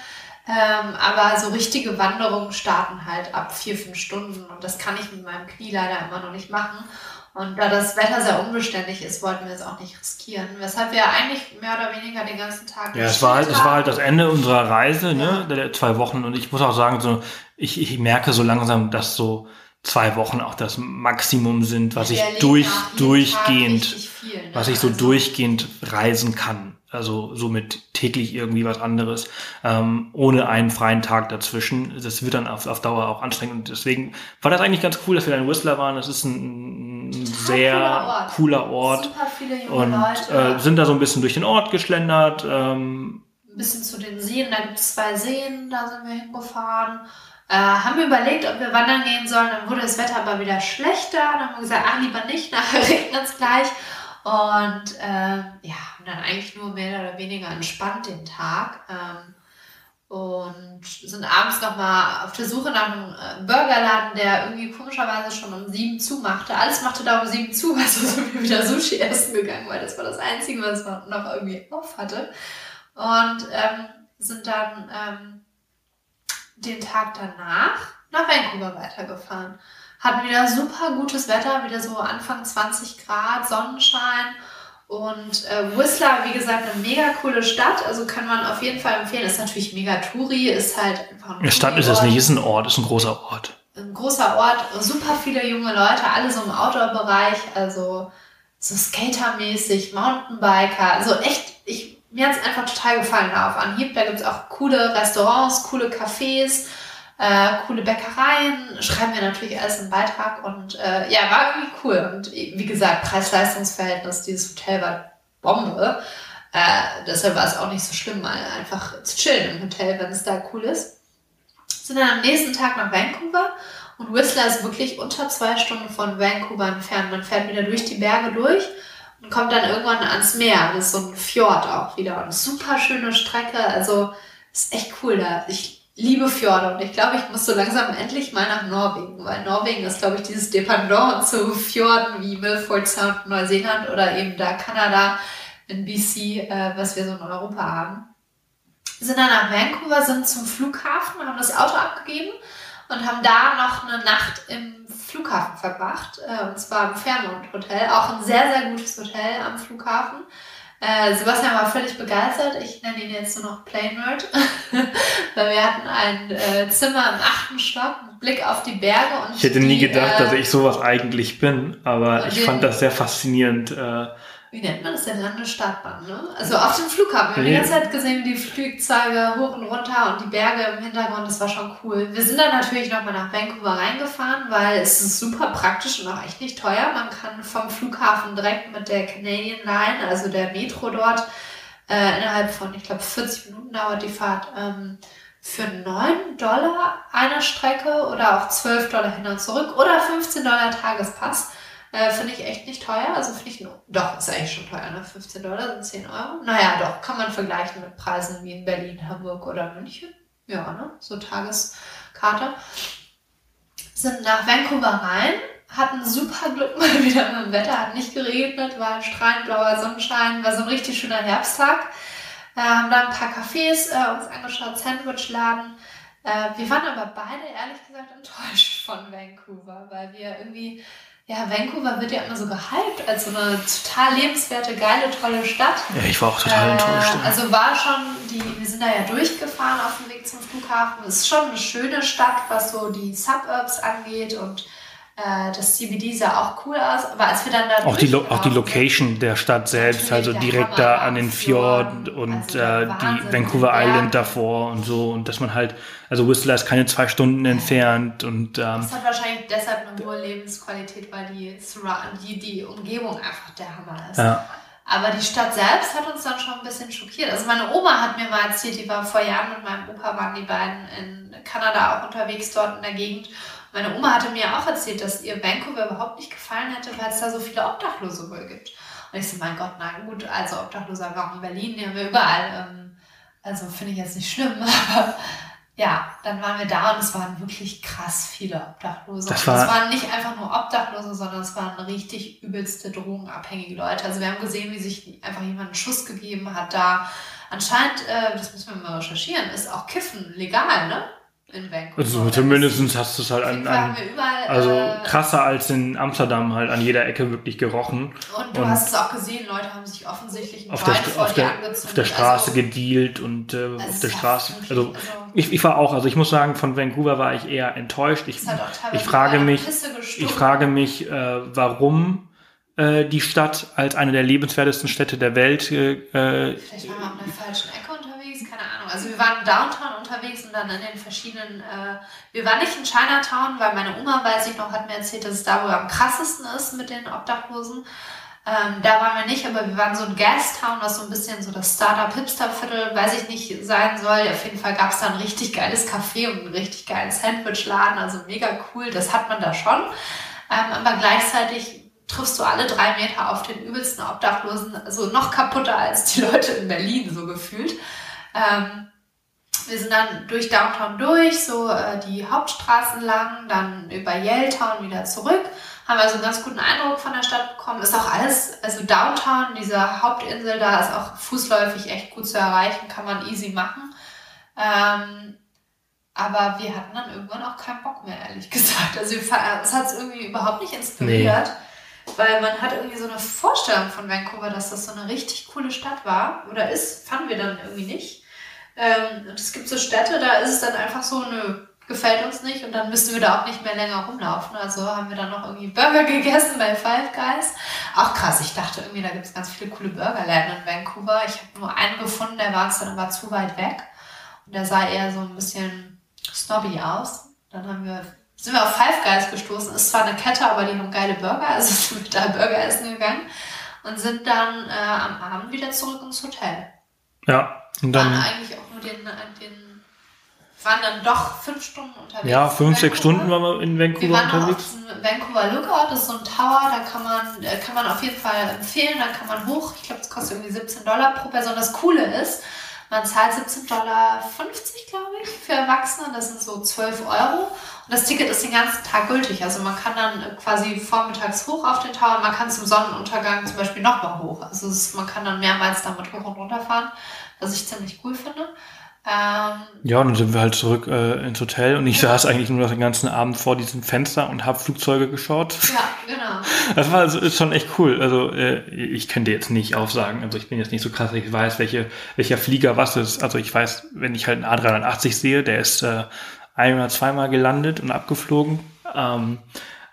ähm, aber so richtige Wanderungen starten halt ab vier, fünf Stunden und das kann ich mit meinem Knie leider immer noch nicht machen. Und da das Wetter sehr unbeständig ist, wollten wir es auch nicht riskieren. Weshalb wir eigentlich mehr oder weniger den ganzen Tag Ja, es war halt, es war halt das. Ende unserer Reise, ne, Ja. der, der zwei Wochen. Und ich muss auch sagen, so, ich, ich merke so langsam, dass so zwei Wochen auch das Maximum sind, was ich durch, durchgehend, viel, ne? was ich so Also- durchgehend reisen kann. Also so mit täglich irgendwie was anderes, ähm, ohne einen freien Tag dazwischen. Das wird dann auf, auf Dauer auch anstrengend. Und deswegen war das eigentlich ganz cool, dass wir da in Whistler waren. Das ist ein, ein sehr cooler Ort. cooler Ort. Super viele junge Und Leute. äh, sind da so ein bisschen durch den Ort geschlendert. Ähm, ein bisschen zu den Seen. Da gibt es zwei Seen, da sind wir hingefahren. Äh, haben wir überlegt, ob wir wandern gehen sollen. Dann wurde das Wetter aber wieder schlechter. Dann haben wir gesagt, ach, lieber nicht, nachher regnet es gleich. Und ähm, ja, haben dann eigentlich nur mehr oder weniger entspannt den Tag. Ähm, und sind abends nochmal auf der Suche nach einem äh, Burgerladen, der irgendwie komischerweise schon um sieben zumachte. Alles machte da um sieben zu, also sind wir wieder Sushi essen gegangen, weil das war das Einzige, was man noch irgendwie auf hatte. Und ähm, sind dann ähm, den Tag danach nach Vancouver weitergefahren. Hatten wieder super gutes Wetter, wieder so Anfang 20 Grad, Sonnenschein und äh, Whistler, wie gesagt, eine mega coole Stadt. Also kann man auf jeden Fall empfehlen. Ist natürlich mega Touri, ist halt einfach ein Stadt ist es nicht, ist ein Ort, ist ein großer Ort. Ein großer Ort, super viele junge Leute, alle so im Outdoor-Bereich, also so Skater-mäßig, Mountainbiker. Also echt, ich, mir hat es einfach total gefallen da auf Anhieb. Da gibt es auch coole Restaurants, coole Cafés äh, coole Bäckereien, schreiben wir natürlich alles im Beitrag und äh, ja, war irgendwie cool. Und wie gesagt, Preis-Leistungs-Verhältnis, dieses Hotel war Bombe. Äh, deshalb war es auch nicht so schlimm, mal einfach zu chillen im Hotel, wenn es da cool ist. Sind dann am nächsten Tag nach Vancouver und Whistler ist wirklich unter zwei Stunden von Vancouver entfernt. Man fährt wieder durch die Berge durch und kommt dann irgendwann ans Meer. Das ist so ein Fjord auch wieder. Und super schöne Strecke. Also ist echt cool da. Ich liebe Fjorde und ich glaube, ich muss so langsam endlich mal nach Norwegen, weil Norwegen ist, glaube ich, dieses Dependant zu Fjorden wie Milford Sound Neuseeland oder eben da Kanada in BC, äh, was wir so in Europa haben. Wir sind dann nach Vancouver, sind zum Flughafen, haben das Auto abgegeben und haben da noch eine Nacht im Flughafen verbracht, äh, und zwar im Fairmont Hotel, auch ein sehr, sehr gutes Hotel am Flughafen. Äh, Sebastian war völlig begeistert. Ich nenne ihn jetzt nur noch Play Nerd. Weil wir hatten ein äh, Zimmer im achten Stock, mit Blick auf die Berge. Und ich hätte die, nie gedacht, äh, dass ich sowas eigentlich bin, aber ich den, fand das sehr faszinierend. Wie nennt man das denn? Landesstartbahn, ne? Also auf dem Flughafen. Wir haben die ganze Zeit gesehen, die Flugzeuge hoch und runter und die Berge im Hintergrund. Das war schon cool. Wir sind dann natürlich nochmal nach Vancouver reingefahren, weil es ist super praktisch und auch echt nicht teuer. Man kann vom Flughafen direkt mit der Canadian Line, also der Metro dort, äh, innerhalb von, ich glaube, 40 Minuten dauert die Fahrt, ähm, für 9 Dollar eine Strecke oder auch 12 Dollar hin und zurück oder 15 Dollar Tagespass äh, finde ich echt nicht teuer. Also finde ich, nur, doch, ist eigentlich schon teuer, ne? 15 Dollar sind 10 Euro. Naja, doch, kann man vergleichen mit Preisen wie in Berlin, Hamburg oder München. Ja, ne? So Tageskarte. Sind nach Vancouver rein, hatten super Glück mal wieder mit dem Wetter, hat nicht geregnet, war strahlend blauer Sonnenschein, war so ein richtig schöner Herbsttag. Äh, haben da ein paar Cafés äh, uns angeschaut, Sandwichladen. Äh, wir waren aber beide ehrlich gesagt enttäuscht von Vancouver, weil wir irgendwie ja, Vancouver wird ja immer so gehypt als so eine total lebenswerte, geile, tolle Stadt. Ja, ich war auch total äh, enttäuscht. Also war schon, die, wir sind da ja durchgefahren auf dem Weg zum Flughafen. Es ist schon eine schöne Stadt, was so die Suburbs angeht und das CBD sah auch cool aus, aber als wir dann da auch die, Lo auch die Location der Stadt selbst, also direkt da an den Fjord und also äh, die Vancouver Island davor und so und dass man halt, also Whistler ist keine zwei Stunden entfernt und ähm, das hat wahrscheinlich deshalb eine hohe Lebensqualität, weil die, die, die Umgebung einfach der Hammer ist. Ja. Aber die Stadt selbst hat uns dann schon ein bisschen schockiert. Also meine Oma hat mir mal erzählt, die war vor Jahren mit meinem Opa, waren die beiden in Kanada auch unterwegs dort in der Gegend meine Oma hatte mir auch erzählt, dass ihr Vancouver überhaupt nicht gefallen hätte, weil es da so viele Obdachlose wohl gibt. Und ich so, mein Gott, na gut, also Obdachlose haben wir auch in Berlin, die haben wir überall. Ähm, also finde ich jetzt nicht schlimm, aber ja, dann waren wir da und es waren wirklich krass viele Obdachlose. Das war, es waren nicht einfach nur Obdachlose, sondern es waren richtig übelste drogenabhängige Leute. Also wir haben gesehen, wie sich einfach jemand einen Schuss gegeben hat da. Anscheinend, äh, das müssen wir mal recherchieren, ist auch Kiffen legal, ne? In Vancouver. Also zumindest hast du es halt an, an überall, also äh, krasser als in Amsterdam halt an jeder Ecke wirklich gerochen. Und du und hast es auch gesehen, Leute haben sich offensichtlich auf der, auf, der, auf der Straße also, gedealt und äh, auf der Straße. Also, also ich, ich war auch, also ich muss sagen, von Vancouver war ich eher enttäuscht. Ich, ich frage mich, ich frage mich, äh, warum äh, die Stadt als eine der lebenswertesten Städte der Welt. Äh, Vielleicht waren wir auf einer falschen Ecke unterwegs, keine Ahnung. Also wir waren downtown unterwegs und dann in den verschiedenen. Äh, wir waren nicht in Chinatown, weil meine Oma, weiß ich noch, hat mir erzählt, dass es da wohl am krassesten ist mit den Obdachlosen. Ähm, da waren wir nicht, aber wir waren so ein Gastown, was so ein bisschen so das Startup-Hipster-Viertel, weiß ich nicht, sein soll. Auf jeden Fall gab es da ein richtig geiles Café und einen richtig geilen Sandwichladen, also mega cool, das hat man da schon. Ähm, aber gleichzeitig triffst du alle drei Meter auf den übelsten Obdachlosen, also noch kaputter als die Leute in Berlin, so gefühlt. Ähm, wir sind dann durch Downtown durch, so äh, die Hauptstraßen lang, dann über Yaletown wieder zurück. Haben also einen ganz guten Eindruck von der Stadt bekommen. Ist auch alles, also Downtown, diese Hauptinsel da, ist auch fußläufig echt gut zu erreichen, kann man easy machen. Ähm, aber wir hatten dann irgendwann auch keinen Bock mehr, ehrlich gesagt. Also es hat es irgendwie überhaupt nicht inspiriert. Nee. Weil man hat irgendwie so eine Vorstellung von Vancouver, dass das so eine richtig coole Stadt war. Oder ist, fanden wir dann irgendwie nicht. Ähm, und es gibt so Städte, da ist es dann einfach so, nö, gefällt uns nicht. Und dann müssen wir da auch nicht mehr länger rumlaufen. Also haben wir dann noch irgendwie Burger gegessen bei Five Guys. Auch krass, ich dachte irgendwie, da gibt es ganz viele coole Burgerläden in Vancouver. Ich habe nur einen gefunden, der war uns dann aber zu weit weg. Und der sah eher so ein bisschen snobby aus. Dann haben wir, sind wir auf Five Guys gestoßen. Ist zwar eine Kette, aber die haben geile Burger. Also sind wir da Burger essen gegangen und sind dann äh, am Abend wieder zurück ins Hotel. Ja, und dann. Waren eigentlich auch nur den, den waren dann doch fünf Stunden unterwegs. Ja, fünf, sechs Stunden waren wir in Vancouver wir waren unterwegs. Auf Vancouver Lookout, das ist so ein Tower, da kann man, äh, kann man auf jeden Fall empfehlen, da kann man hoch. Ich glaube, das kostet irgendwie 17 Dollar pro Person. Das Coole ist, man zahlt 17,50 Dollar, glaube ich, für Erwachsene. Das sind so 12 Euro. Und das Ticket ist den ganzen Tag gültig. Also man kann dann quasi vormittags hoch auf den Tower. Man kann zum Sonnenuntergang zum Beispiel nochmal hoch. Also ist, man kann dann mehrmals damit hoch und runter fahren, was ich ziemlich cool finde. Ähm, ja, und dann sind wir halt zurück äh, ins Hotel und ich saß eigentlich nur den ganzen Abend vor diesem Fenster und habe Flugzeuge geschaut. Ja, genau. Das war also, ist schon echt cool. Also äh, ich könnte jetzt nicht aufsagen, also ich bin jetzt nicht so krass, ich weiß, welche, welcher Flieger was ist. Also ich weiß, wenn ich halt einen A380 sehe, der ist äh, ein oder zweimal gelandet und abgeflogen. Ähm,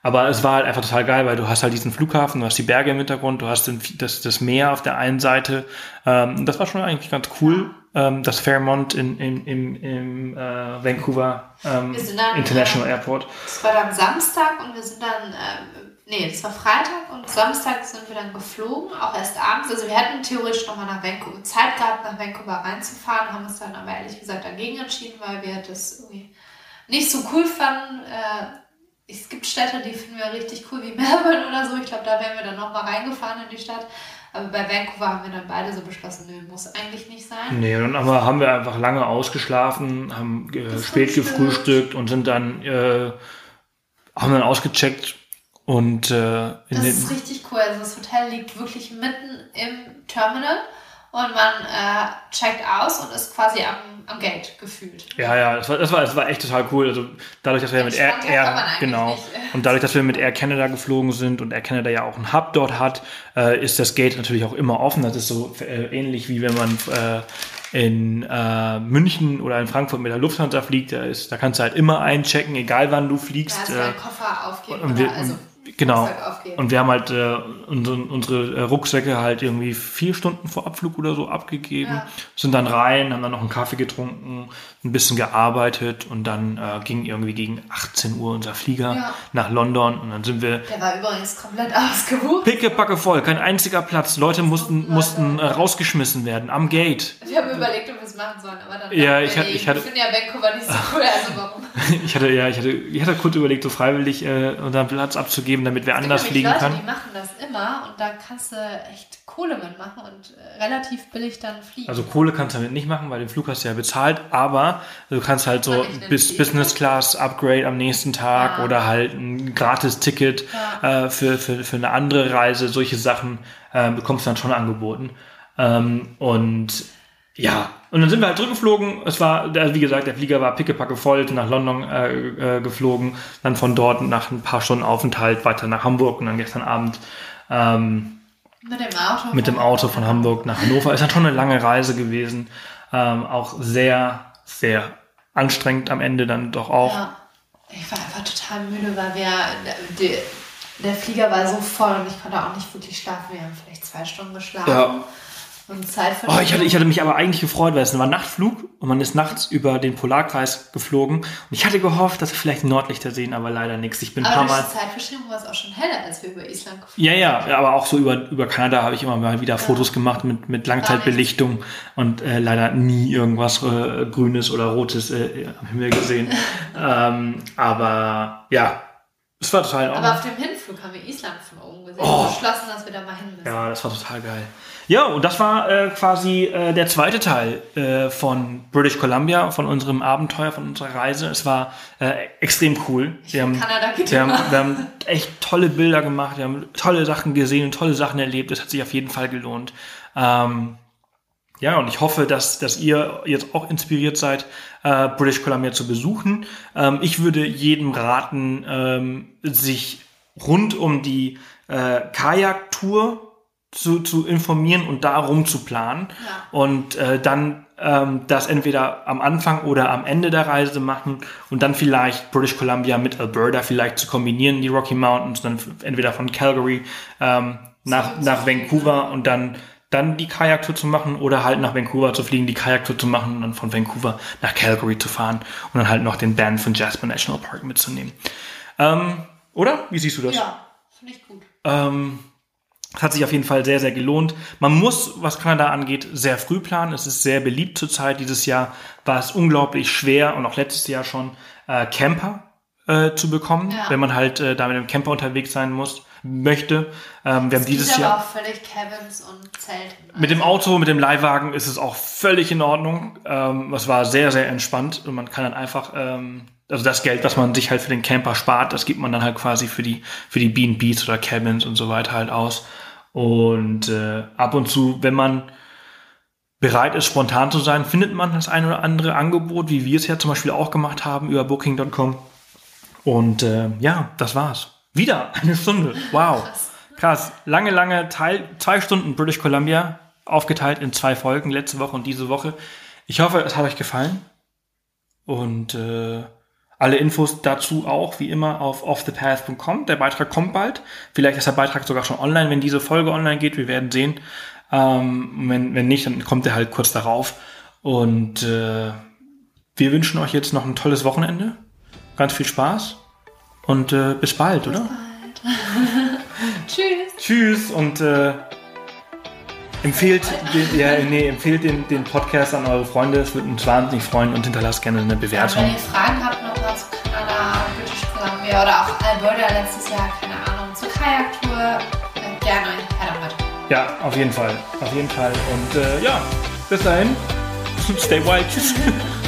aber es war halt einfach total geil, weil du hast halt diesen Flughafen, du hast die Berge im Hintergrund, du hast den, das, das Meer auf der einen Seite. Ähm, das war schon eigentlich ganz cool ähm, das Fairmont in, in, in, im äh, Vancouver ähm, dann, International äh, Airport. Es war dann Samstag und wir sind dann, äh, nee, es war Freitag und Samstag sind wir dann geflogen, auch erst abends. Also wir hätten theoretisch nochmal nach Vancouver Zeit gehabt, nach Vancouver reinzufahren, haben uns dann aber ehrlich gesagt dagegen entschieden, weil wir das irgendwie nicht so cool fanden. Äh, es gibt Städte, die finden wir richtig cool, wie Melbourne oder so. Ich glaube, da wären wir dann nochmal reingefahren in die Stadt. Aber bei Vancouver haben wir dann beide so beschlossen, nö, muss eigentlich nicht sein. Nee, dann aber haben wir einfach lange ausgeschlafen, haben äh, spät gefrühstückt und sind dann, äh, haben dann ausgecheckt und äh, Das ist richtig cool. Also das Hotel liegt wirklich mitten im Terminal und man äh, checkt aus und ist quasi am, am Gate gefühlt. Ja, ja, das war, das war, das war echt total cool. Also dadurch, dass wir mit Air, Air genau nicht. und dadurch, dass wir mit Air Canada geflogen sind und Air Canada ja auch einen Hub dort hat, äh, ist das Gate natürlich auch immer offen. Das ist so äh, ähnlich wie wenn man äh, in äh, München oder in Frankfurt mit der Lufthansa fliegt, da, ist, da kannst du halt immer einchecken, egal wann du fliegst. Ja, also äh, Koffer aufgeben und wir, also Genau. Und wir haben halt äh, unsere, unsere äh, Rucksäcke halt irgendwie vier Stunden vor Abflug oder so abgegeben, ja. sind dann rein, haben dann noch einen Kaffee getrunken, ein bisschen gearbeitet und dann äh, ging irgendwie gegen 18 Uhr unser Flieger ja. nach London und dann sind wir. Der war übrigens komplett ausgebucht. Pickepacke voll, kein einziger Platz. Leute mussten, mussten äh, rausgeschmissen werden am Gate. Wir haben überlegt, ob machen sollen, aber dann. Ja, ich, hatte, ich hatte. Ich finde ja Vancouver nicht so cool, also warum? ich hatte, ja, ich hatte, ich hatte kurz überlegt, so freiwillig äh, unseren Platz abzugeben, damit wir anders fliegen Leute, können. Die machen das immer und da kannst du echt Kohle mitmachen und äh, relativ billig dann fliegen. Also Kohle kannst du damit nicht machen, weil den Flug hast du ja bezahlt, aber du kannst halt so bis Business Class Upgrade am nächsten Tag ja. oder halt ein Gratis-Ticket ja. äh, für, für, für eine andere Reise, solche Sachen äh, bekommst du dann schon angeboten. Ähm, und ja, und dann sind wir halt zurückgeflogen. Es war, wie gesagt, der Flieger war pickepacke voll, nach London äh, äh, geflogen, dann von dort nach ein paar Stunden Aufenthalt weiter nach Hamburg und dann gestern Abend ähm, mit dem Auto, mit dem Auto von Hamburg nach Hannover. Ist halt schon eine lange Reise gewesen. Ähm, auch sehr, sehr anstrengend am Ende dann doch auch. Ja. Ich war einfach total müde, weil wir, der, der Flieger war so voll und ich konnte auch nicht wirklich schlafen. Wir haben vielleicht zwei Stunden geschlafen. Ja. Und oh, ich, hatte, ich hatte mich aber eigentlich gefreut, weil es war Nachtflug und man ist nachts über den Polarkreis geflogen. Und ich hatte gehofft, dass wir vielleicht Nordlichter sehen, aber leider nichts. Ich bin aber ein paar Mal. Zeitverschiebung war es auch schon heller, als wir über Island geflogen Ja, ja, aber auch so über, über Kanada habe ich immer mal wieder ja. Fotos gemacht mit, mit Langzeitbelichtung und äh, leider nie irgendwas äh, Grünes oder Rotes äh, am Himmel gesehen. ähm, aber ja, es war total Aber auf dem Hinflug haben wir Island von oben gesehen oh. und beschlossen, dass wir da mal hin müssen. Ja, das war total geil. Ja, und das war äh, quasi äh, der zweite Teil äh, von British Columbia, von unserem Abenteuer, von unserer Reise. Es war äh, extrem cool. Wir haben, wir, haben, wir haben echt tolle Bilder gemacht, wir haben tolle Sachen gesehen und tolle Sachen erlebt. Es hat sich auf jeden Fall gelohnt. Ähm, ja, und ich hoffe, dass, dass ihr jetzt auch inspiriert seid, äh, British Columbia zu besuchen. Ähm, ich würde jedem raten, ähm, sich rund um die äh, Kajak-Tour zu, zu informieren und darum zu planen. Ja. Und äh, dann ähm, das entweder am Anfang oder am Ende der Reise machen und dann vielleicht British Columbia mit Alberta vielleicht zu kombinieren, die Rocky Mountains, dann entweder von Calgary ähm, nach, nach Vancouver und dann dann die Kajaktour zu machen oder halt nach Vancouver zu fliegen, die Kajaktour zu machen und dann von Vancouver nach Calgary zu fahren und dann halt noch den Band von Jasper National Park mitzunehmen. Ähm, oder? Wie siehst du das? Ja, finde ich gut. Ähm, es hat sich auf jeden Fall sehr, sehr gelohnt. Man muss, was Kanada angeht, sehr früh planen. Es ist sehr beliebt zurzeit. Dieses Jahr war es unglaublich schwer und auch letztes Jahr schon äh, Camper äh, zu bekommen, ja. wenn man halt äh, da mit dem Camper unterwegs sein muss möchte. Ähm, wir haben dieses Jahr auch völlig Cabins und Zelt. Mit dem Auto, mit dem Leihwagen ist es auch völlig in Ordnung. Ähm, es war sehr, sehr entspannt und man kann dann einfach ähm, also das Geld, was man sich halt für den Camper spart, das gibt man dann halt quasi für die für die B&Bs oder Cabins und so weiter halt aus. Und äh, ab und zu, wenn man bereit ist, spontan zu sein, findet man das ein oder andere Angebot, wie wir es ja zum Beispiel auch gemacht haben über Booking.com. Und äh, ja, das war's. Wieder eine Stunde. Wow. Krass. Krass. Lange, lange Teil, zwei Stunden British Columbia, aufgeteilt in zwei Folgen, letzte Woche und diese Woche. Ich hoffe, es hat euch gefallen. Und äh, alle Infos dazu auch, wie immer, auf offthepath.com. Der Beitrag kommt bald. Vielleicht ist der Beitrag sogar schon online, wenn diese Folge online geht. Wir werden sehen. Ähm, wenn, wenn nicht, dann kommt er halt kurz darauf. Und äh, wir wünschen euch jetzt noch ein tolles Wochenende. Ganz viel Spaß. Und äh, bis bald, bis oder? Bald. Tschüss. Tschüss und äh, empfehlt, den, ja, nee, empfehlt den, den Podcast an eure Freunde. Es würde uns wahnsinnig freuen und hinterlasst gerne eine Bewertung. Ja, wenn ihr Fragen habt nochmal zu Kanada, British Columbia oder auch Alberta letztes Jahr, keine Ahnung, zur Kajaktour, äh, gerne her damit. Ja, auf jeden Fall. Auf jeden Fall. Und äh, ja, bis dahin. Stay wild.